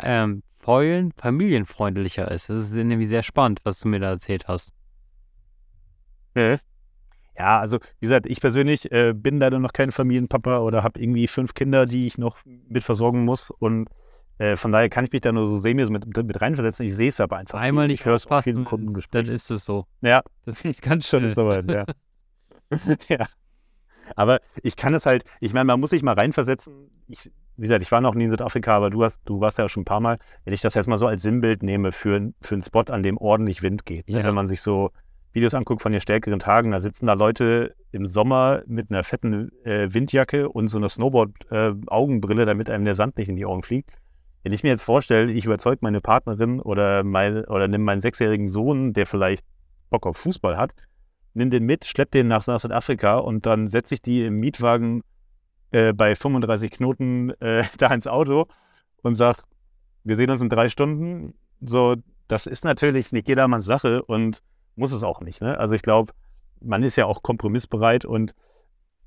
ähm, Feulen familienfreundlicher ist? Das ist nämlich sehr spannend, was du mir da erzählt hast. Ja. Ja, also wie gesagt, ich persönlich äh, bin leider noch kein Familienpapa oder habe irgendwie fünf Kinder, die ich noch mit versorgen muss. Und äh, von daher kann ich mich da nur so semi mit, mit reinversetzen. Ich sehe es aber einfach. Einmal nicht ich höre es auf aufpassen, dann ist es so. Ja, Das geht ganz schnell. ist soweit, ja. (laughs) (laughs) ja. Aber ich kann es halt, ich meine, man muss sich mal reinversetzen. Ich, wie gesagt, ich war noch nie in Südafrika, aber du hast, du warst ja schon ein paar Mal. Wenn ich das jetzt mal so als Sinnbild nehme für, für einen Spot, an dem ordentlich Wind geht. ne? Ja. Wenn man sich so Videos anguckt von den stärkeren Tagen, da sitzen da Leute im Sommer mit einer fetten äh, Windjacke und so einer Snowboard-Augenbrille, damit einem der Sand nicht in die Augen fliegt. Wenn ich mir jetzt vorstelle, ich überzeuge meine Partnerin oder, mein, oder nimm meinen sechsjährigen Sohn, der vielleicht Bock auf Fußball hat, nimm den mit, schlepp den nach Südafrika und dann setze ich die im Mietwagen äh, bei 35 Knoten äh, (laughs) da ins Auto und sag, wir sehen uns in drei Stunden. So, das ist natürlich nicht jedermanns Sache und muss es auch nicht. Ne? Also ich glaube, man ist ja auch kompromissbereit und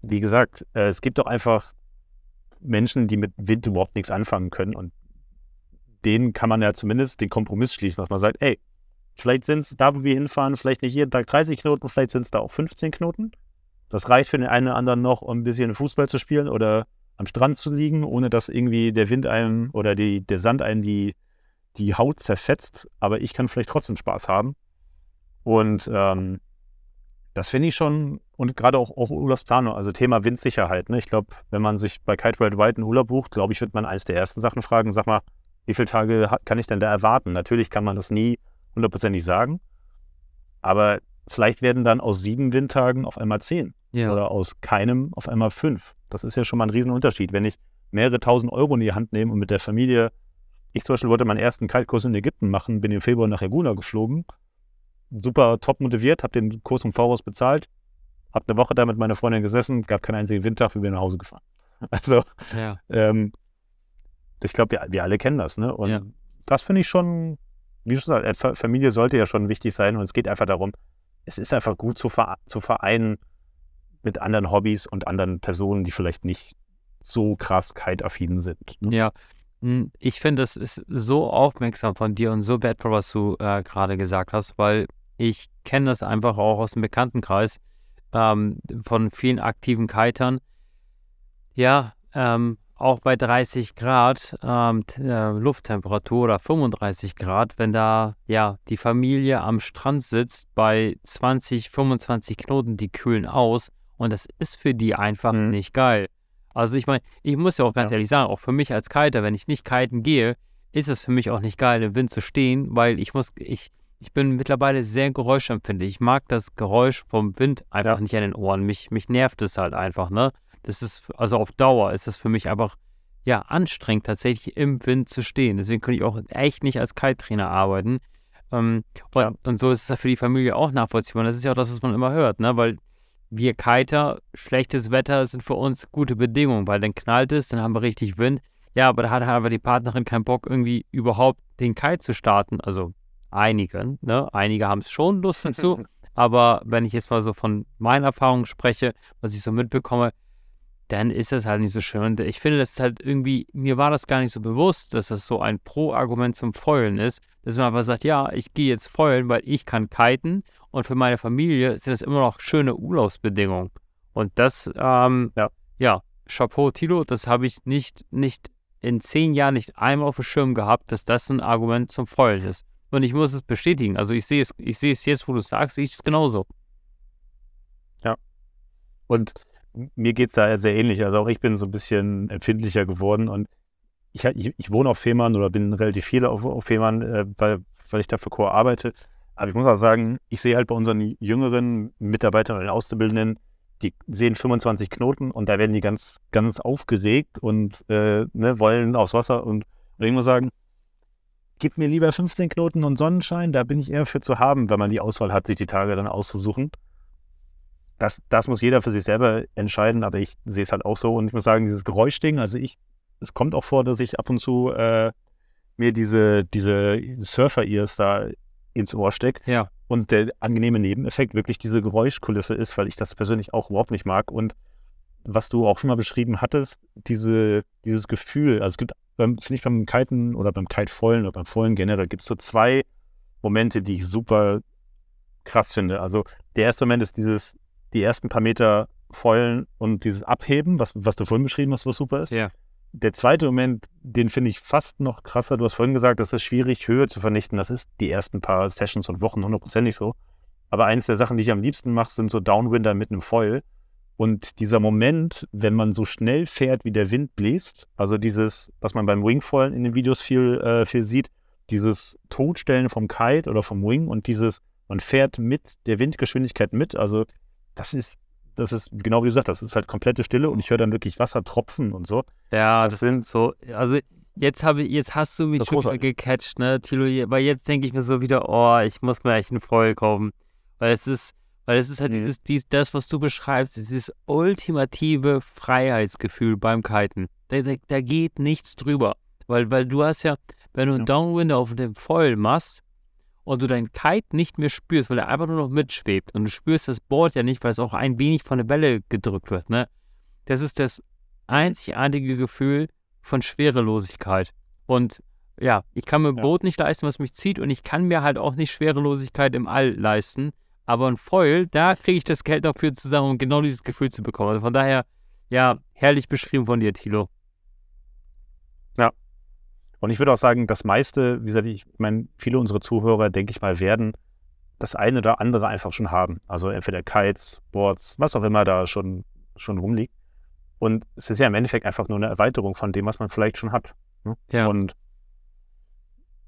wie gesagt, äh, es gibt doch einfach Menschen, die mit Wind überhaupt nichts anfangen können und denen kann man ja zumindest den Kompromiss schließen, dass man sagt, ey, vielleicht sind es da, wo wir hinfahren, vielleicht nicht jeden Tag 30 Knoten, vielleicht sind es da auch 15 Knoten. Das reicht für den einen oder anderen noch, um ein bisschen Fußball zu spielen oder am Strand zu liegen, ohne dass irgendwie der Wind einem oder die, der Sand einem die, die Haut zerfetzt. Aber ich kann vielleicht trotzdem Spaß haben. Und ähm, das finde ich schon, und gerade auch, auch Urlaubsplanung, also Thema Windsicherheit. Ne? Ich glaube, wenn man sich bei Kite Worldwide einen Urlaub bucht, glaube ich, wird man eins der ersten Sachen fragen, sag mal, wie viele Tage kann ich denn da erwarten? Natürlich kann man das nie hundertprozentig sagen, aber vielleicht werden dann aus sieben Windtagen auf einmal zehn Ja. oder aus keinem auf einmal fünf. Das ist ja schon mal ein Riesenunterschied. Wenn ich mehrere tausend Euro in die Hand nehme und mit der Familie, ich zum Beispiel wollte meinen ersten Kaltkurs in Ägypten machen, bin im Februar nach Laguna geflogen, super top motiviert, habe den Kurs im Voraus bezahlt, habe eine Woche da mit meiner Freundin gesessen, gab keinen einzigen Windtag, wir sind nach Hause gefahren. (laughs) Also, ja. ähm, ich glaube, wir, wir alle kennen das, ne? Und Ja. das finde ich schon, wie schon gesagt, Fa- Familie sollte ja schon wichtig sein und es geht einfach darum, es ist einfach gut zu, ver zu vereinen mit anderen Hobbys und anderen Personen, die vielleicht nicht so krass kite-affin sind. Ne? Ja, hm, ich finde, es ist so aufmerksam von dir und so wertvoll, was du äh, gerade gesagt hast, weil ich kenne das einfach auch aus dem Bekanntenkreis ähm, von vielen aktiven Kitern. Ja, ähm, auch bei 30 Grad ähm, äh, Lufttemperatur oder 35 Grad, wenn da ja die Familie am Strand sitzt bei 20, 25 Knoten, die kühlen aus und das ist für die einfach Mhm. nicht geil. Also ich meine, ich muss ja auch ganz Ja. ehrlich sagen, auch für mich als Kiter, wenn ich nicht kiten gehe, ist es für mich auch nicht geil, im Wind zu stehen, weil ich muss, ich, ich bin mittlerweile sehr geräuschempfindlich. Ich mag das Geräusch vom Wind einfach Ja. nicht an den Ohren. Mich, mich nervt es halt einfach, ne? Das ist, also auf Dauer ist es für mich einfach, ja, anstrengend, tatsächlich im Wind zu stehen. Deswegen könnte ich auch echt nicht als Kite-Trainer arbeiten. Ähm, und, Ja. und so ist es für die Familie auch nachvollziehbar. Und das ist ja auch das, was man immer hört, ne? Weil wir Kiter, schlechtes Wetter sind für uns gute Bedingungen, weil dann knallt es, dann haben wir richtig Wind. Ja, aber da hat halt aber die Partnerin keinen Bock, irgendwie überhaupt den Kite zu starten. Also einige, ne? Einige haben es schon Lust (laughs) dazu. aber wenn ich jetzt mal so von meinen Erfahrungen spreche, was ich so mitbekomme, dann ist das halt nicht so schön. Und ich finde, das ist halt irgendwie, mir war das gar nicht so bewusst, dass das so ein Pro-Argument zum Feulen ist, dass man einfach sagt, ja, ich gehe jetzt feulen, weil ich kann kiten und für meine Familie sind das immer noch schöne Urlaubsbedingungen. Und das, ähm, Ja. ja, Chapeau, Tilo, das habe ich nicht, nicht in zehn Jahren nicht einmal auf dem Schirm gehabt, dass das ein Argument zum Feuern ist. Und ich muss es bestätigen. Also ich sehe es, ich sehe es jetzt, wo du sagst, sehe ich es genauso. Ja. Und mir geht es da sehr ähnlich. Also auch ich bin so ein bisschen empfindlicher geworden und ich, ich, ich wohne auf Fehmarn oder bin relativ viel auf, auf Fehmarn, äh, weil, weil ich da für Chor arbeite. Aber ich muss auch sagen, ich sehe halt bei unseren jüngeren Mitarbeitern und Auszubildenden, die sehen 25 Knoten und da werden die ganz, ganz aufgeregt und äh, ne, wollen aufs Wasser. Und, und sagen, gib mir lieber 15 Knoten und Sonnenschein, da bin ich eher für zu haben, wenn man die Auswahl hat, sich die Tage dann auszusuchen. Das, das muss jeder für sich selber entscheiden, aber ich sehe es halt auch so. Und ich muss sagen, dieses Geräuschding, also ich, es kommt auch vor, dass ich ab und zu äh, mir diese, diese Surfer-Ears da ins Ohr stecke. Ja. Und der angenehme Nebeneffekt wirklich diese Geräuschkulisse ist, weil ich das persönlich auch überhaupt nicht mag. Und was du auch schon mal beschrieben hattest, diese, dieses Gefühl, also es gibt, finde ich beim Kiten oder beim Kitefollen oder beim Vollen generell, gibt es so zwei Momente, die ich super krass finde. Also der erste Moment ist dieses, die ersten paar Meter Vollen und dieses Abheben, was, was du vorhin beschrieben hast, was super ist. Ja. Der zweite Moment, den finde ich fast noch krasser. Du hast vorhin gesagt, das ist schwierig, Höhe zu vernichten. Das ist die ersten paar Sessions und Wochen hundertprozentig so. Aber eines der Sachen, die ich am liebsten mache, sind so Downwinder mit einem Foil. Und dieser Moment, wenn man so schnell fährt, wie der Wind bläst, also dieses, was man beim Wingfoilen in den Videos viel, äh, viel sieht, dieses Totstellen vom Kite oder vom Wing und dieses, man fährt mit der Windgeschwindigkeit mit. Also das ist das ist genau wie du sagst, das ist halt komplette Stille und ich höre dann wirklich Wasser tropfen und so. Ja, das sind so, also jetzt habe ich, jetzt hast du mich schon gecatcht, ne, Tilo, weil jetzt denke ich mir so wieder, oh, ich muss mir echt einen Foil kaufen. Weil es ist, weil es ist halt mhm. dieses, dies, das, was du beschreibst, dieses ultimative Freiheitsgefühl beim Kiten. Da, da, da, geht nichts drüber. Weil, weil du hast ja, wenn du einen Downwinder auf dem Foil machst, und du deinen Kite nicht mehr spürst, weil er einfach nur noch mitschwebt und du spürst das Board ja nicht, weil es auch ein wenig von der Welle gedrückt wird. Ne? Das ist das einzigartige Gefühl von Schwerelosigkeit. Und ja, ich kann mir ein ja. Boot nicht leisten, was mich zieht und ich kann mir halt auch nicht Schwerelosigkeit im All leisten. Aber ein Foil, da kriege ich das Geld dafür zusammen, um genau dieses Gefühl zu bekommen. Also von daher, ja, herrlich beschrieben von dir, Thilo. Ja, und ich würde auch sagen, das meiste, wie gesagt, ich meine, viele unserer Zuhörer, denke ich mal, werden das eine oder andere einfach schon haben. Also entweder Kites, Boards, was auch immer da schon, schon rumliegt. Und es ist ja im Endeffekt einfach nur eine Erweiterung von dem, was man vielleicht schon hat. Ne? Ja. Und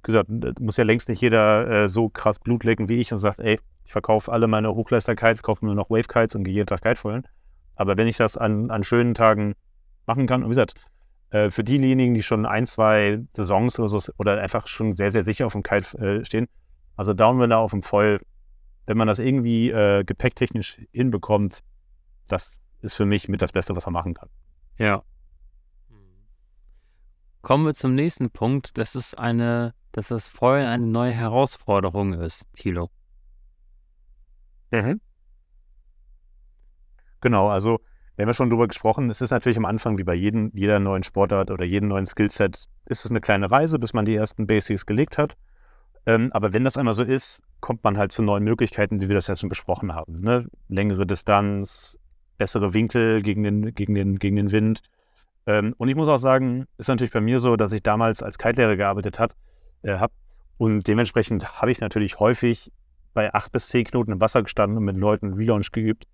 wie gesagt, muss ja längst nicht jeder äh, so krass Blut lecken wie ich und sagt, ey, ich verkaufe alle meine Hochleister-Kites, kaufe nur noch Wave-Kites und gehe jeden Tag Kite vollen. Aber wenn ich das an, an schönen Tagen machen kann, und wie gesagt, äh, für diejenigen, die schon ein, zwei Saisons oder, so, oder einfach schon sehr, sehr sicher auf dem Kite äh, stehen, also Downwinder auf dem Foil, wenn man das irgendwie äh, gepäcktechnisch hinbekommt, das ist für mich mit das Beste, was man machen kann. Ja. Kommen wir zum nächsten Punkt. Das ist eine, dass das Foil eine neue Herausforderung ist, Thilo. Mhm. Genau, also wir haben ja schon drüber gesprochen, es ist natürlich am Anfang wie bei jedem, jeder neuen Sportart oder jedem neuen Skillset, ist es eine kleine Reise, bis man die ersten Basics gelegt hat. Ähm, aber wenn das einmal so ist, kommt man halt zu neuen Möglichkeiten, die wir das ja schon besprochen haben. Ne? Längere Distanz, bessere Winkel gegen den, gegen den, gegen den Wind. Ähm, und ich muss auch sagen, ist natürlich bei mir so, dass ich damals als Kite-Lehrer gearbeitet äh, habe. Und dementsprechend habe ich natürlich häufig bei acht bis zehn Knoten im Wasser gestanden und mit Leuten Relaunch geübt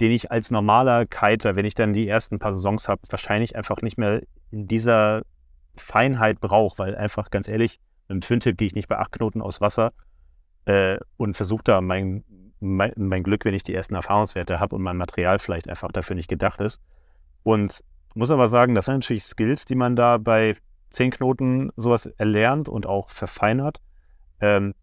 den ich als normaler Kiter, wenn ich dann die ersten paar Saisons habe, wahrscheinlich einfach nicht mehr in dieser Feinheit brauche, weil einfach ganz ehrlich, mit dem Twin-Tip gehe ich nicht bei acht Knoten aus Wasser äh, und versuche da mein, mein, mein, Glück, wenn ich die ersten Erfahrungswerte habe und mein Material vielleicht einfach dafür nicht gedacht ist. Und muss aber sagen, das sind natürlich Skills, die man da bei zehn Knoten sowas erlernt und auch verfeinert. Ähm,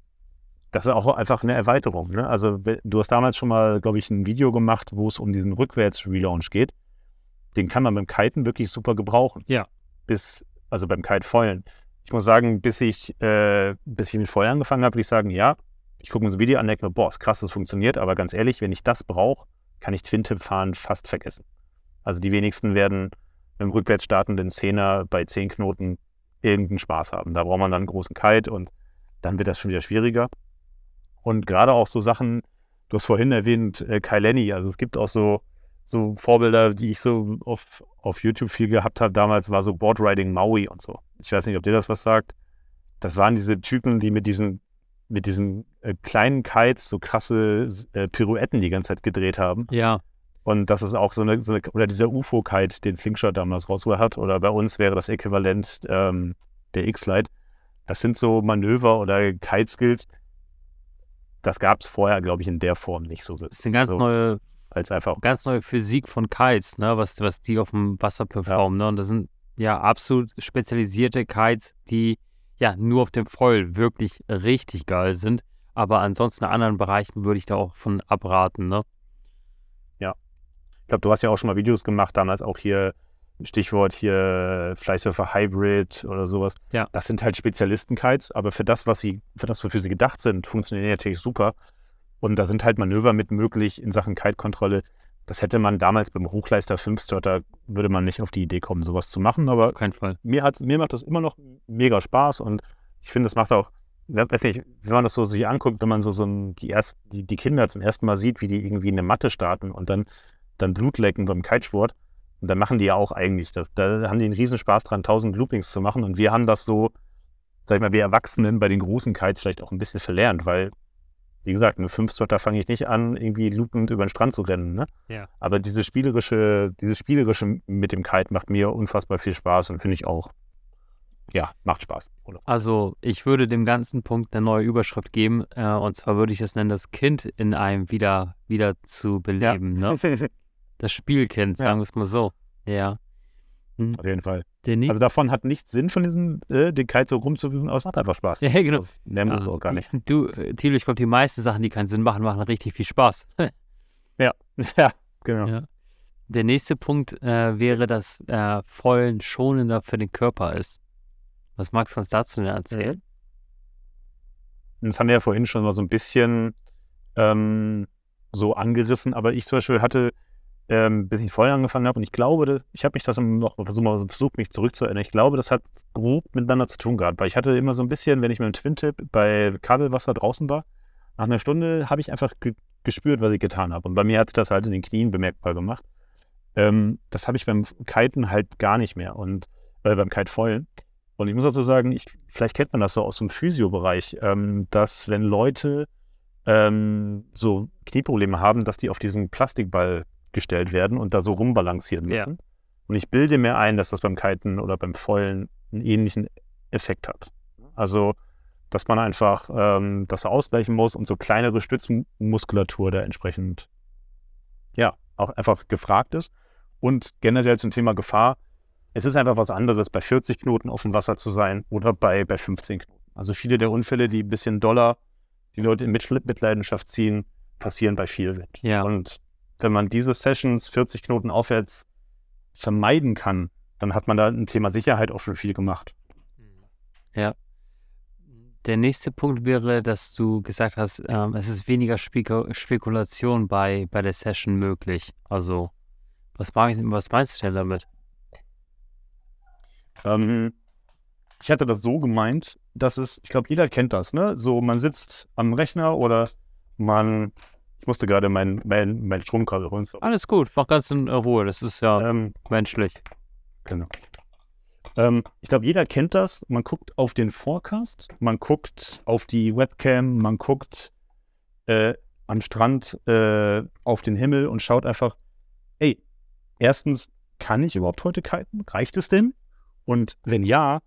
das ist auch einfach eine Erweiterung. Ne? Also du hast damals schon mal, glaube ich, ein Video gemacht, wo es um diesen Rückwärts-Relaunch geht. Den kann man beim Kiten wirklich super gebrauchen. Ja. Bis, also beim Kite-Foilen. Ich muss sagen, bis ich, äh, bis ich mit Feuer angefangen habe, würde ich sagen, ja, ich gucke mir so ein Video an, denke mir, boah, ist krass, das funktioniert, aber ganz ehrlich, wenn ich das brauche, kann ich Twin-Tip fahren fast vergessen. Also die wenigsten werden mit dem rückwärts startenden Zehner bei 10 Knoten irgendeinen Spaß haben. Da braucht man dann einen großen Kite und dann wird das schon wieder schwieriger. Und gerade auch so Sachen, du hast vorhin erwähnt, äh, Kai Lenny, also es gibt auch so, so Vorbilder, die ich so auf, auf YouTube viel gehabt habe damals, war so Boardriding Maui und so. Ich weiß nicht, ob dir das was sagt. Das waren diese Typen, die mit diesen, mit diesen äh, kleinen Kites so krasse äh, Pirouetten die ganze Zeit gedreht haben. Ja. Und das ist auch so eine, so eine oder dieser UFO-Kite, den Slingshot damals rausgeholt hat, oder bei uns wäre das Äquivalent ähm, der X-Lite. Das sind so Manöver oder Kite-Skills. Das gab es vorher, glaube ich, in der Form nicht so. Das ist eine ganz so, neue, als einfach. ganz neue Physik von Kites, ne? was, was die auf dem Wasser performen. Ne? Und das sind ja absolut spezialisierte Kites, die ja nur auf dem Foil wirklich richtig geil sind. Aber ansonsten in anderen Bereichen würde ich da auch von abraten. Ne? Ich glaube, du hast ja auch schon mal Videos gemacht, damals auch hier, Stichwort hier Fleißsurfer Hybrid oder sowas. Ja. Das sind halt Spezialisten-Kites, aber für das, was sie, für das, wofür sie gedacht sind, funktionieren die natürlich super. Und da sind halt Manöver mit möglich in Sachen Kite-Kontrolle. Das hätte man damals beim Hochleister 5 Starter, würde man nicht auf die Idee kommen, sowas zu machen. Aber keinen Fall. mir, hat's, mir macht das immer noch mega Spaß und ich finde, es macht auch, weiß nicht, wenn man das so sich anguckt, wenn man so, so die, erst, die, die Kinder zum ersten Mal sieht, wie die irgendwie eine Matte starten und dann, dann Blut lecken beim Kitesport. Und dann machen die ja auch eigentlich das. Da haben die einen riesen Spaß dran, 1000 Loopings zu machen. Und wir haben das so, sag ich mal, wir Erwachsenen bei den großen Kites vielleicht auch ein bisschen verlernt, weil, wie gesagt, eine 5 Stotter fange ich nicht an, irgendwie loopend über den Strand zu rennen. Ne? Ja. Aber diese spielerische, dieses spielerische mit dem Kite macht mir unfassbar viel Spaß und finde ich auch, ja, macht Spaß. Oder? Also ich würde dem ganzen Punkt eine neue Überschrift geben. Äh, und zwar würde ich es nennen, das Kind in einem wieder, wieder zu beleben. Ne? (laughs) Das Spielkind, Ja. sagen wir es mal so. Ja. Hm. Auf jeden Fall. Also davon hat nichts Sinn, von diesem, äh, den Kite so rumzuwühlen, aber es macht einfach Spaß. ja, genau. Das- muss es Ja. auch gar nicht. (laughs) Du, äh, Thilo, ich glaube, die meisten Sachen, die keinen Sinn machen, machen richtig viel Spaß. (laughs) (laughs) Ja, genau. Ja. Der nächste Punkt äh, wäre, dass äh, Vollen schonender für den Körper ist. Was magst du uns dazu denn erzählen? Das haben wir ja vorhin schon mal so ein bisschen ähm, so angerissen, aber ich zum Beispiel hatte, ähm, bis ich vorher angefangen habe, und ich glaube, ich habe mich das noch versucht, versucht, mich zurückzuerinnern. Ich glaube, das hat grob miteinander zu tun gehabt, weil ich hatte immer so ein bisschen, wenn ich mit dem Twin-Tip bei Kabelwasser draußen war, nach einer Stunde habe ich einfach ge gespürt, was ich getan habe. Und bei mir hat sich das halt in den Knien bemerkbar gemacht. Ähm, das habe ich beim Kiten halt gar nicht mehr und äh, beim Kitefoilen. Und ich muss dazu sagen, ich, vielleicht kennt man das so aus dem Physio-Bereich, ähm, dass wenn Leute ähm, so Knieprobleme haben, dass die auf diesen Plastikball gestellt werden und da so rumbalancieren Ja. müssen. Und ich bilde mir ein, dass das beim Kiten oder beim Foilen einen ähnlichen Effekt hat. Also, dass man einfach ähm, das ausgleichen muss und so kleinere Stützmuskulatur da entsprechend, ja, auch einfach gefragt ist. Und generell zum Thema Gefahr, es ist einfach was anderes, bei 40 Knoten auf dem Wasser zu sein oder bei, bei 15 Knoten. Also viele der Unfälle, die ein bisschen doller die Leute in Mitleidenschaft ziehen, passieren bei viel Wind. Ja. Und wenn man diese Sessions 40 Knoten aufwärts vermeiden kann, dann hat man da ein Thema Sicherheit auch schon viel gemacht. Ja. Der nächste Punkt wäre, dass du gesagt hast, ähm, es ist weniger Spek Spekulation bei, bei der Session möglich. Also, was, ich, was meinst du denn damit? Ähm, ich hatte das so gemeint, dass es, ich glaube, jeder kennt das, ne? So, man sitzt am Rechner oder man, ich musste gerade mein, mein, mein Stromkabel holen. Alles gut, mach ganz in Ruhe, das ist ja Ähm, menschlich. Genau. Ähm, ich glaube, jeder kennt das. Man guckt auf den Forecast, man guckt auf die Webcam, man guckt äh, am Strand äh, auf den Himmel und schaut einfach, ey, erstens, kann ich überhaupt heute kiten? Reicht es denn? Und wenn ja,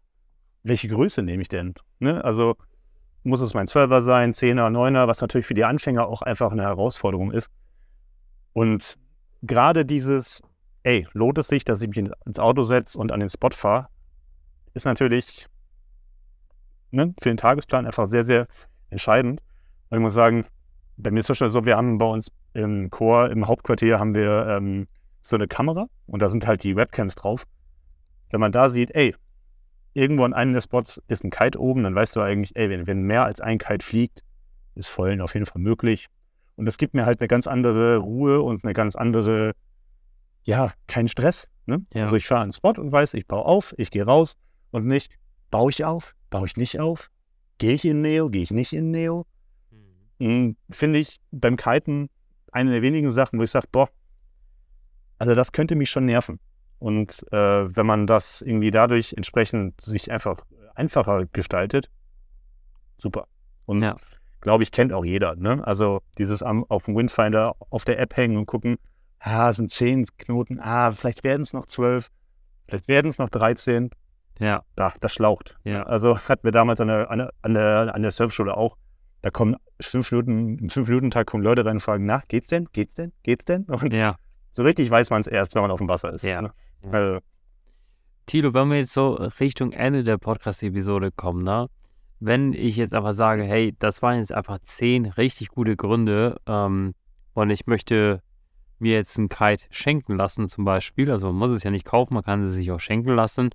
welche Größe nehme ich denn? Ne? Also muss es mein 12er sein, 10er, 9er, was natürlich für die Anfänger auch einfach eine Herausforderung ist. Und gerade dieses, ey, lohnt es sich, dass ich mich in- ins Auto setze und an den Spot fahre, ist natürlich ne, für den Tagesplan einfach sehr, sehr entscheidend. Und ich muss sagen, bei mir ist es schon so, wir haben bei uns im Chor, im Hauptquartier haben wir ähm, so eine Kamera und da sind halt die Webcams drauf. Wenn man da sieht, ey, irgendwo an einem der Spots ist ein Kite oben, dann weißt du eigentlich, ey, wenn, wenn mehr als ein Kite fliegt, ist Vollen auf jeden Fall möglich. Und das gibt mir halt eine ganz andere Ruhe und eine ganz andere, ja, keinen Stress. Ne? Ja. Also ich fahre einen Spot und weiß, ich baue auf, ich gehe raus und nicht, baue ich auf, baue ich nicht auf, gehe ich in Neo, gehe ich nicht in Neo. Mhm, Finde ich beim Kiten eine der wenigen Sachen, wo ich sage, boah, Also das könnte mich schon nerven. Und äh, wenn man das irgendwie dadurch entsprechend sich einfach einfacher gestaltet, super. Und Ja. glaube ich, kennt auch jeder. Ne? Also dieses am, auf dem Windfinder auf der App hängen und gucken, ah, sind zehn Knoten, ah, vielleicht werden es noch zwölf, vielleicht werden es noch 13. Ja, Da, das schlaucht. Ja. Also hatten wir damals an der, an der, an der, an der Surfschule auch. Da kommen fünf Minuten, im Fünf-Minuten-Tag kommen Leute rein und fragen, nach, geht's denn? Geht's denn? Geht's denn? Und ja. so richtig weiß man es erst, wenn man auf dem Wasser ist. Ja. Ne? Also, Tilo, wenn wir jetzt so Richtung Ende der Podcast-Episode kommen, ne? Wenn ich jetzt einfach sage, hey, das waren jetzt einfach zehn richtig gute Gründe ähm, und ich möchte mir jetzt einen Kite schenken lassen zum Beispiel, also man muss es ja nicht kaufen, man kann es sich auch schenken lassen.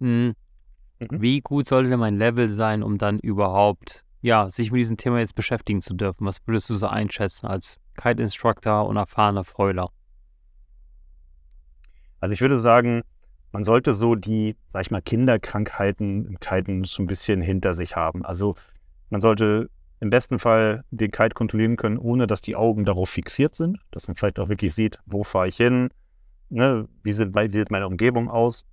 Hm, Mhm. Wie gut sollte denn mein Level sein, um dann überhaupt, ja, sich mit diesem Thema jetzt beschäftigen zu dürfen? Was würdest du so einschätzen als Kite-Instructor und erfahrener Freuler? Also ich würde sagen, man sollte so die, sag ich mal, Kinderkrankheiten so ein bisschen hinter sich haben. Also man sollte im besten Fall den Kite kontrollieren können, ohne dass die Augen darauf fixiert sind, dass man vielleicht auch wirklich sieht, wo fahre ich hin, ne, wie, mein- wie sieht meine Umgebung aus.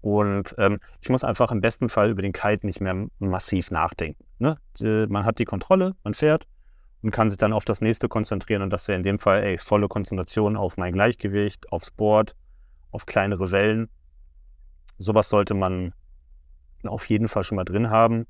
Und ähm, ich muss einfach im besten Fall über den Kite nicht mehr massiv nachdenken. Ne? Äh, Man hat die Kontrolle, man fährt und kann sich dann auf das nächste konzentrieren. Und das wäre in dem Fall ey, volle Konzentration auf mein Gleichgewicht, aufs Board, auf kleinere Wellen. Sowas sollte man auf jeden Fall schon mal drin haben.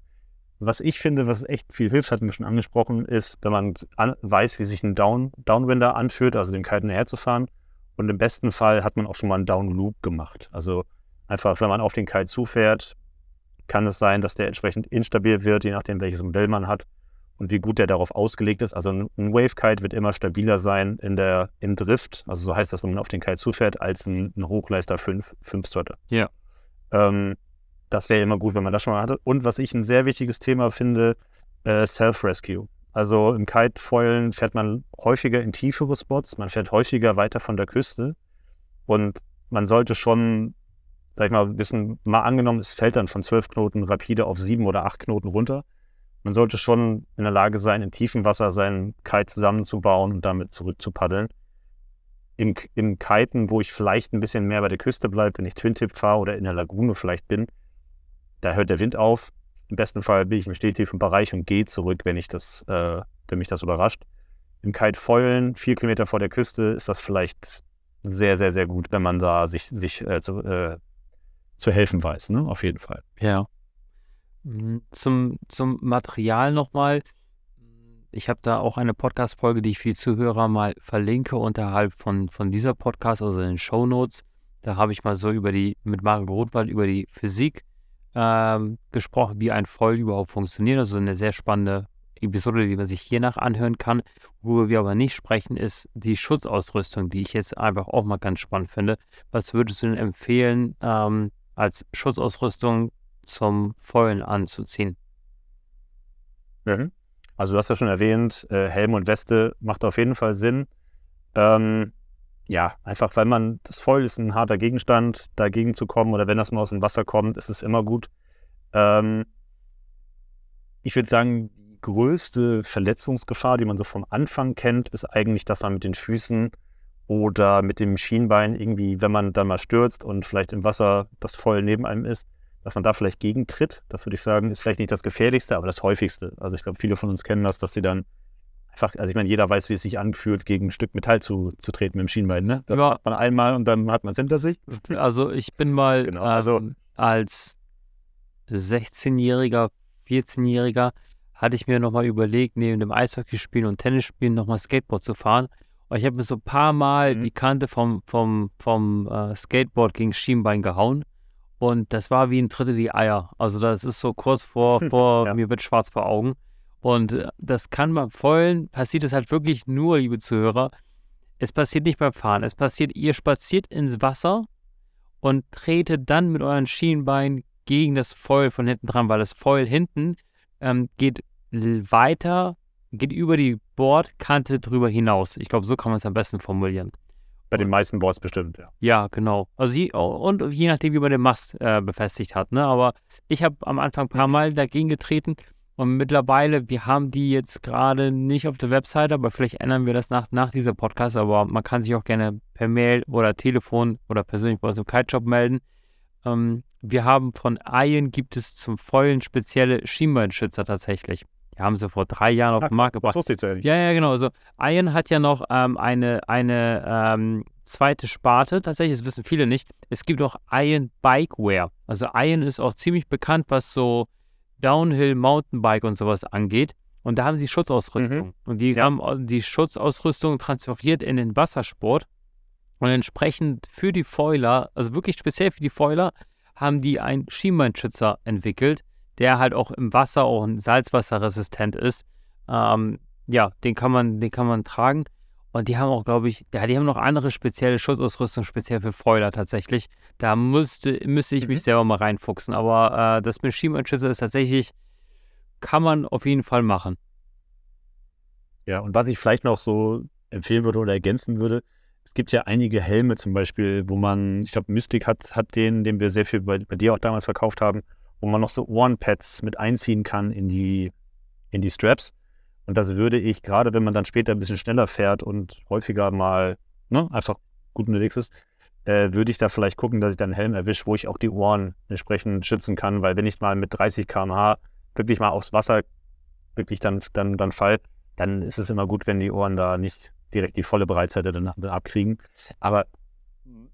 Was ich finde, was echt viel hilft, hatten wir schon angesprochen, ist, wenn man an, weiß, wie sich ein Down, Downwinder anfühlt, also den Kite herzufahren. Und im besten Fall hat man auch schon mal einen Down Loop gemacht. Also einfach, wenn man auf den Kite zufährt, kann es sein, dass der entsprechend instabil wird, je nachdem, welches Modell man hat und wie gut der darauf ausgelegt ist. Also ein ein Wave Kite wird immer stabiler sein in der, im Drift, also so heißt das, wenn man auf den Kite zufährt, als ein, ein Hochleister 5, 5 Sorte. Ja. Ähm, das wäre immer gut, wenn man das schon mal hatte. Und was ich ein sehr wichtiges Thema finde, äh, Self-Rescue. Also im Kite-Foilen fährt man häufiger in tiefere Spots, man fährt häufiger weiter von der Küste und man sollte schon, sag ich mal, ein bisschen, mal angenommen, es fällt dann von 12 Knoten rapide auf 7 oder 8 Knoten runter. Man sollte schon in der Lage sein, im tiefen Wasser seinen Kite zusammenzubauen und damit zurückzupaddeln. Im, Im Kiten, wo ich vielleicht ein bisschen mehr bei der Küste bleibe, wenn ich Twin-Tip fahre oder in der Lagune vielleicht bin, da hört der Wind auf. Im besten Fall bin ich im stehtiefen Bereich und gehe zurück, wenn, ich das, äh, wenn mich das überrascht. Im Kite Foilen, vier Kilometer vor der Küste, ist das vielleicht sehr, sehr, sehr gut, wenn man da sich, sich äh, zu, äh, zu helfen weiß, ne? Auf jeden Fall. Ja. Mm, Zum, zum Material nochmal. Ich habe da auch eine Podcast-Folge, die ich für die Zuhörer mal verlinke unterhalb von, von dieser Podcast, also in den Show Notes. Da habe ich mal so über die, mit Marek Rothwald über die Physik ähm, gesprochen, wie ein Foil überhaupt funktioniert. Also eine sehr spannende Episode, die man sich hier nach anhören kann. Worüber wir aber nicht sprechen, ist die Schutzausrüstung, die ich jetzt einfach auch mal ganz spannend finde. Was würdest du denn empfehlen, ähm, als Schutzausrüstung zum Foilen anzuziehen? Mhm. Also du hast ja schon erwähnt, äh, Helm und Weste macht auf jeden Fall Sinn. Ähm, ja, einfach weil man, das Foil ist ein harter Gegenstand, dagegen zu kommen oder wenn das mal aus dem Wasser kommt, ist es immer gut. Ähm, ich würde sagen, die größte Verletzungsgefahr, die man so vom Anfang kennt, ist eigentlich, dass man mit den Füßen oder mit dem Schienbein irgendwie, wenn man dann mal stürzt und vielleicht im Wasser das Foil neben einem ist, dass man da vielleicht gegentritt. Das würde ich sagen, ist vielleicht nicht das Gefährlichste, aber das häufigste. Also ich glaube, viele von uns kennen das, dass sie dann einfach, also ich meine, jeder weiß, wie es sich anfühlt, gegen ein Stück Metall zu, zu treten mit dem Schienbein. Ne? Das Ja. macht man einmal und dann hat man es hinter sich. (laughs) Also ich bin mal Genau, also- ähm, als 16-Jähriger, 14-Jähriger hatte ich mir nochmal überlegt, neben dem Eishockeyspielen und Tennisspielen nochmal Skateboard zu fahren. Und ich habe mir so ein paar Mal Mhm. die Kante vom, vom, vom äh, Skateboard gegen Schienbein gehauen. Und das war wie ein Drittel die Eier. Also das ist so kurz vor, (laughs) vor Ja. mir wird schwarz vor Augen. Und äh, das kann beim Vollen, passiert es halt wirklich nur, liebe Zuhörer. Es passiert nicht beim Fahren. Es passiert, ihr spaziert ins Wasser und tretet dann mit euren Schienbein gegen das Foil von hinten dran, weil das Foil hinten ähm, geht weiter, geht über die Bordkante drüber hinaus. Ich glaube, so kann man es am besten formulieren. Bei den meisten Boards bestimmt, ja. Ja, genau. Also je, und je nachdem, wie man den Mast äh, befestigt hat. Ne? Aber ich habe am Anfang ein paar Mal dagegen getreten Und mittlerweile, wir haben die jetzt gerade nicht auf der Webseite, aber vielleicht ändern wir das nach, nach dieser Podcast. Aber man kann sich auch gerne per Mail oder Telefon oder persönlich bei uns im Kite-Shop melden. Ähm, wir haben von Ian gibt es zum Foilen spezielle Schienbeinschützer tatsächlich. Die haben sie vor drei Jahren auf den Markt gebracht. Das wusste ich Ja, ja, genau. Also Iron hat ja noch ähm, eine, eine ähm, zweite Sparte, tatsächlich, das wissen viele nicht. Es gibt auch Iron Bikeware. Also Iron ist auch ziemlich bekannt, was so Downhill, Mountainbike und sowas angeht. Und da haben sie Schutzausrüstung. Mhm. Und die ja. haben die Schutzausrüstung transferiert in den Wassersport. Und entsprechend für die Foiler, also wirklich speziell für die Foiler, haben die einen Schienbeinschützer entwickelt, der halt auch im Wasser auch salzwasserresistent ist. Ähm, ja, den kann man, den kann man tragen. Und die haben auch, glaube ich, ja, die haben noch andere spezielle Schutzausrüstung, speziell für Foiler tatsächlich. Da müsste, müsste ich mich mhm. selber mal reinfuchsen. Aber äh, das mit Schienbeinschützer ist tatsächlich, kann man auf jeden Fall machen. Ja, und was ich vielleicht noch so empfehlen würde oder ergänzen würde, es gibt ja einige Helme zum Beispiel, wo man, ich glaube, Mystic hat, hat den, den wir sehr viel bei, bei dir auch damals verkauft haben, wo man noch so Ohrenpads mit einziehen kann in die, in die Straps. Und das würde ich, gerade wenn man dann später ein bisschen schneller fährt und häufiger mal ne, einfach gut unterwegs ist, äh, würde ich da vielleicht gucken, dass ich dann einen Helm erwische, wo ich auch die Ohren entsprechend schützen kann, weil wenn ich mal mit 30 km/h wirklich mal aufs Wasser wirklich dann, dann, dann fall, dann ist es immer gut, wenn die Ohren da nicht direkt die volle Breitseite dann abkriegen. Aber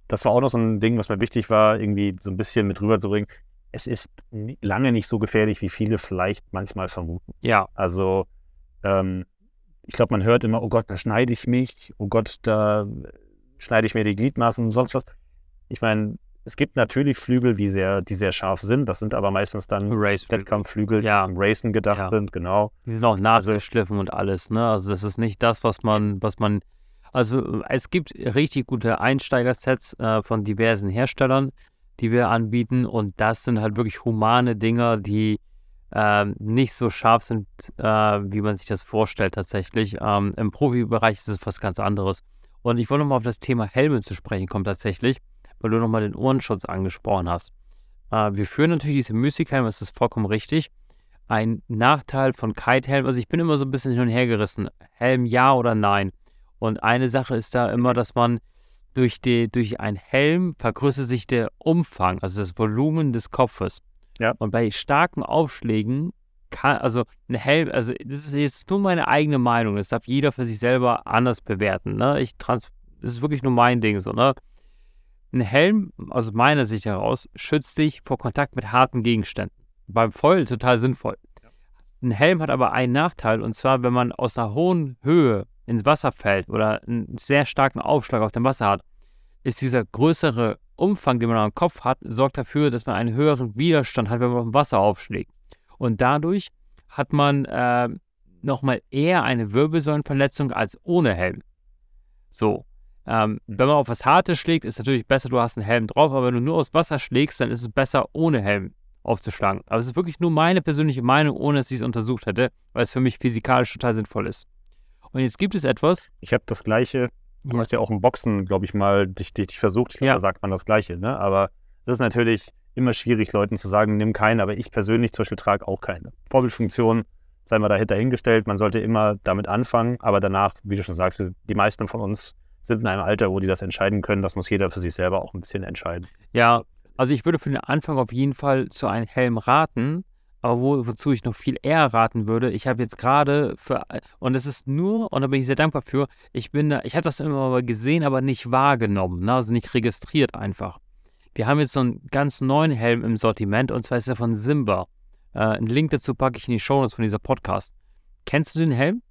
das war auch noch so ein Ding, was mir wichtig war, irgendwie so ein bisschen mit rüberzubringen. Es ist lange nicht so gefährlich, wie viele vielleicht manchmal vermuten. Ja. Also ähm, ich glaube, man hört immer, oh Gott, da schneide ich mich, oh Gott, da schneide ich mir die Gliedmaßen und sonst was. Ich meine, es gibt natürlich Flügel, die sehr, die sehr scharf sind. Das sind aber meistens dann Wettkampfflügel, ja. die zum Racen gedacht ja. sind, genau. Die sind auch nachgeschliffen und alles, ne? Also das ist nicht das, was man, was man. Also es gibt richtig gute Einsteigersets äh, von diversen Herstellern, die wir anbieten. Und das sind halt wirklich humane Dinger, die ähm, nicht so scharf sind, äh, wie man sich das vorstellt tatsächlich. Ähm, Im Profibereich ist es was ganz anderes. Und ich wollte nochmal auf das Thema Helme zu sprechen kommen tatsächlich, weil du nochmal den Ohrenschutz angesprochen hast. Äh, wir führen natürlich diese Musikhelme, das ist vollkommen richtig. Ein Nachteil von Kite-Helm, also ich bin immer so ein bisschen hin und her gerissen. Helm ja oder nein. Und eine Sache ist da immer, dass man durch, die, durch einen Helm vergrößert sich der Umfang, also das Volumen des Kopfes. Ja. Und bei starken Aufschlägen kann, also ein Helm, also das ist jetzt nur meine eigene Meinung, das darf jeder für sich selber anders bewerten. Ne? Ich trans, das ist wirklich nur mein Ding so, ne? Ein Helm, aus meiner Sicht heraus, schützt dich vor Kontakt mit harten Gegenständen. Beim Foil total sinnvoll. Ein Helm hat aber einen Nachteil, und zwar, wenn man aus einer hohen Höhe ins Wasser fällt oder einen sehr starken Aufschlag auf dem Wasser hat, ist dieser größere Umfang, den man am Kopf hat, sorgt dafür, dass man einen höheren Widerstand hat, wenn man auf dem Wasser aufschlägt. Und dadurch hat man äh, nochmal eher eine Wirbelsäulenverletzung als ohne Helm. So. Ähm, wenn man auf was Hartes schlägt, ist natürlich besser, du hast einen Helm drauf, aber wenn du nur aufs Wasser schlägst, dann ist es besser, ohne Helm aufzuschlagen. Aber es ist wirklich nur meine persönliche Meinung, ohne dass ich es untersucht hätte, weil es für mich physikalisch total sinnvoll ist. Und jetzt gibt es etwas. Ich habe das gleiche Du hast ja auch im Boxen, glaube ich, mal dich, dich, dich versucht. Ich glaube, ja. da sagt man das Gleiche. Ne? Aber es ist natürlich immer schwierig, Leuten zu sagen, nimm keinen. Aber ich persönlich zum Beispiel trage auch keine. Vorbildfunktion, sei mal dahinter hingestellt. Man sollte immer damit anfangen. Aber danach, wie du schon sagst, die meisten von uns sind in einem Alter, wo die das entscheiden können. Das muss jeder für sich selber auch ein bisschen entscheiden. Ja, also ich würde für den Anfang auf jeden Fall zu einem Helm raten. Aber wo, wozu ich noch viel eher raten würde, ich habe jetzt gerade für, und es ist nur, und da bin ich sehr dankbar für, ich bin da, ich habe das immer mal gesehen, aber nicht wahrgenommen, ne? also nicht registriert einfach. Wir haben jetzt so einen ganz neuen Helm im Sortiment und zwar ist er von Simba. Äh, einen Link dazu packe ich in die Show Notes von dieser Podcast. Kennst du den Helm?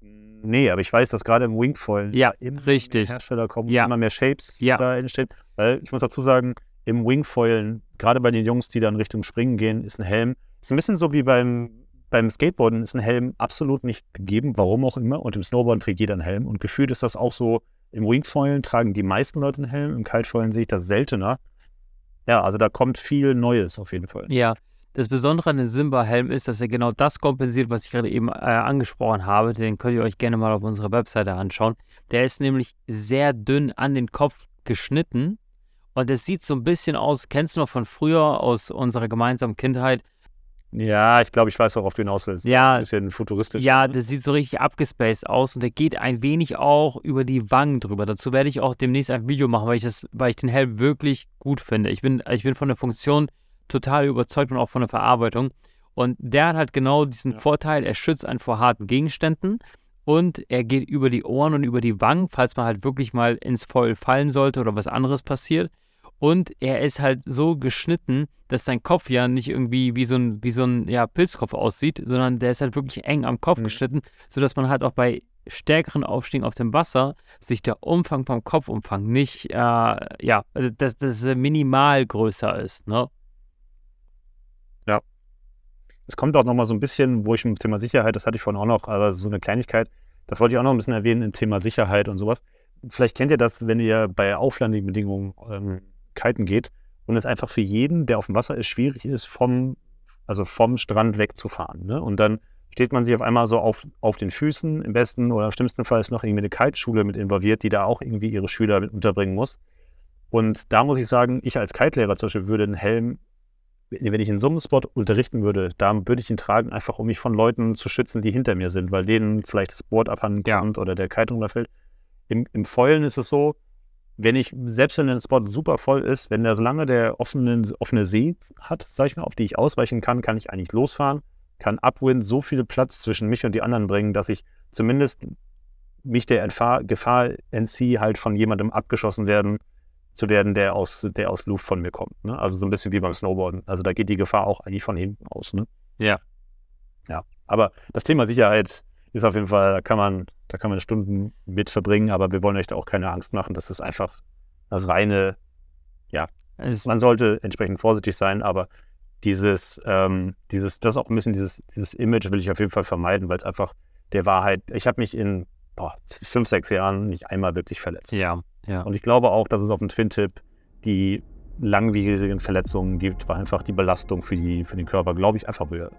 Nee, aber ich weiß, dass gerade im Wingfoil ja, richtig. Hersteller kommen ja. immer mehr Shapes ja. da entstehen. Weil ich muss dazu sagen, im Wingfoilen, gerade bei den Jungs, die dann Richtung Springen gehen, ist ein Helm, ist ein bisschen so wie beim, beim Skateboarden, ist ein Helm absolut nicht gegeben, warum auch immer. Und im Snowboarden trägt jeder einen Helm. Und gefühlt ist das auch so, im Wingfoilen tragen die meisten Leute einen Helm, im Kitefoilen sehe ich das seltener. Ja, also da kommt viel Neues auf jeden Fall. Ja, das Besondere an dem Simba-Helm ist, dass er genau das kompensiert, was ich gerade eben äh, angesprochen habe. Den könnt ihr euch gerne mal auf unserer Webseite anschauen. Der ist nämlich sehr dünn an den Kopf geschnitten und es sieht so ein bisschen aus, kennst du noch von früher aus unserer gemeinsamen Kindheit, Ja, ich glaube, ich weiß, worauf du hinaus willst. Ja, Ein bisschen futuristisch. Ja, das sieht so richtig abgespaced aus und der geht ein wenig auch über die Wangen drüber. Dazu werde ich auch demnächst ein Video machen, weil ich, das, weil ich den Helm wirklich gut finde. Ich bin, ich bin von der Funktion total überzeugt und auch von der Verarbeitung. Und der hat halt genau diesen Ja. Vorteil, er schützt einen vor harten Gegenständen und er geht über die Ohren und über die Wangen, falls man halt wirklich mal ins Foil fallen sollte oder was anderes passiert. Und er ist halt so geschnitten, dass sein Kopf ja nicht irgendwie wie so ein, wie so ein ja, Pilzkopf aussieht, sondern der ist halt wirklich eng am Kopf Mhm. geschnitten, sodass man halt auch bei stärkeren Aufstiegen auf dem Wasser sich der Umfang vom Kopfumfang nicht, äh, ja, also dass, er minimal größer ist, ne? Es kommt auch nochmal so ein bisschen, wo ich im Thema Sicherheit, das hatte ich vorhin auch noch, aber so eine Kleinigkeit, das wollte ich auch noch ein bisschen erwähnen im Thema Sicherheit und sowas. Vielleicht kennt ihr das, wenn ihr bei auflandigen Bedingungen ähm, kiten geht und es einfach für jeden, der auf dem Wasser ist, schwierig ist, vom, also vom Strand wegzufahren. Ne? Und dann steht man sich auf einmal so auf, auf den Füßen. Im besten oder im schlimmsten Fall ist noch irgendwie eine Kiteschule mit involviert, die da auch irgendwie ihre Schüler mit unterbringen muss. Und da muss ich sagen, ich als Kite-Lehrer zum Beispiel würde einen Helm wenn ich in so einem Spot unterrichten würde, da würde ich ihn tragen, einfach um mich von Leuten zu schützen, die hinter mir sind, weil denen vielleicht das Board abhanden Ja. kommt oder der Kite runterfällt. Im, Im Foilen ist es so, wenn ich, selbst wenn der Spot super voll ist, wenn der, solange der offene, offene See hat, sag ich mal, auf die ich ausweichen kann, kann ich eigentlich losfahren, kann Upwind so viel Platz zwischen mich und die anderen bringen, dass ich zumindest mich der Entfahr Gefahr entziehe, halt von jemandem abgeschossen werden, zu werden, der aus, der aus Luft von mir kommt. Ne? Also so ein bisschen wie beim Snowboarden. Also da geht die Gefahr auch eigentlich von hinten aus. Ne? Ja. Ja. Aber das Thema Sicherheit ist auf jeden Fall, da kann man, da kann man Stunden mit verbringen, aber wir wollen euch da auch keine Angst machen. Das ist einfach eine reine, Es, man sollte entsprechend vorsichtig sein, aber dieses, ähm, dieses, das auch ein bisschen dieses, dieses Image will ich auf jeden Fall vermeiden, weil es einfach der Wahrheit, ich habe mich in boah, fünf, sechs Jahren nicht einmal wirklich verletzt. ja, ja. Und ich glaube auch, dass es auf dem Twin-Tip die langwierigen Verletzungen gibt, weil einfach die Belastung für, die, für den Körper, glaube ich, einfach höher ist.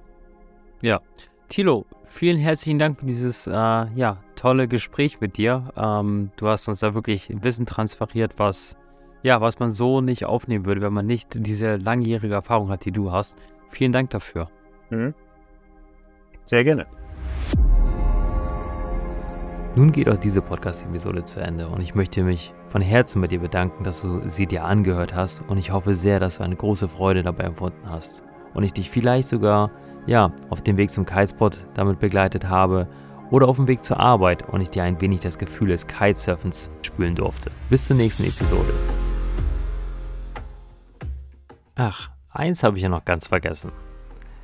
Tilo, vielen herzlichen Dank für dieses äh, ja, tolle Gespräch mit dir. Ähm, du hast uns da wirklich Wissen transferiert, was, ja, was man so nicht aufnehmen würde, wenn man nicht diese langjährige Erfahrung hat, die du hast. Vielen Dank dafür. Sehr gerne. Nun geht auch diese Podcast-Episode zu Ende und ich möchte mich von Herzen bei dir bedanken, dass du sie dir angehört hast und ich hoffe sehr, dass du eine große Freude dabei empfunden hast und ich dich vielleicht sogar, ja, auf dem Weg zum Kitespot damit begleitet habe oder auf dem Weg zur Arbeit und ich dir ein wenig das Gefühl des Kitesurfens spülen durfte. Bis zur nächsten Episode. Ach, eins habe ich ja noch ganz vergessen.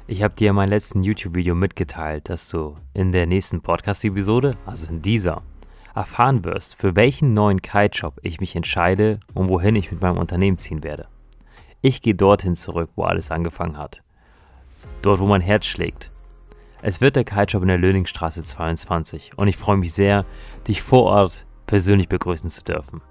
Ich habe dir in meinem letzten YouTube-Video mitgeteilt, dass du in der nächsten Podcast-Episode, also in dieser, erfahren wirst, für welchen neuen Kite-Shop ich mich entscheide und wohin ich mit meinem Unternehmen ziehen werde. Ich gehe dorthin zurück, wo alles angefangen hat. Dort, wo mein Herz schlägt. Es wird der Kite-Shop in der Löningstraße 22 und ich freue mich sehr, dich vor Ort persönlich begrüßen zu dürfen.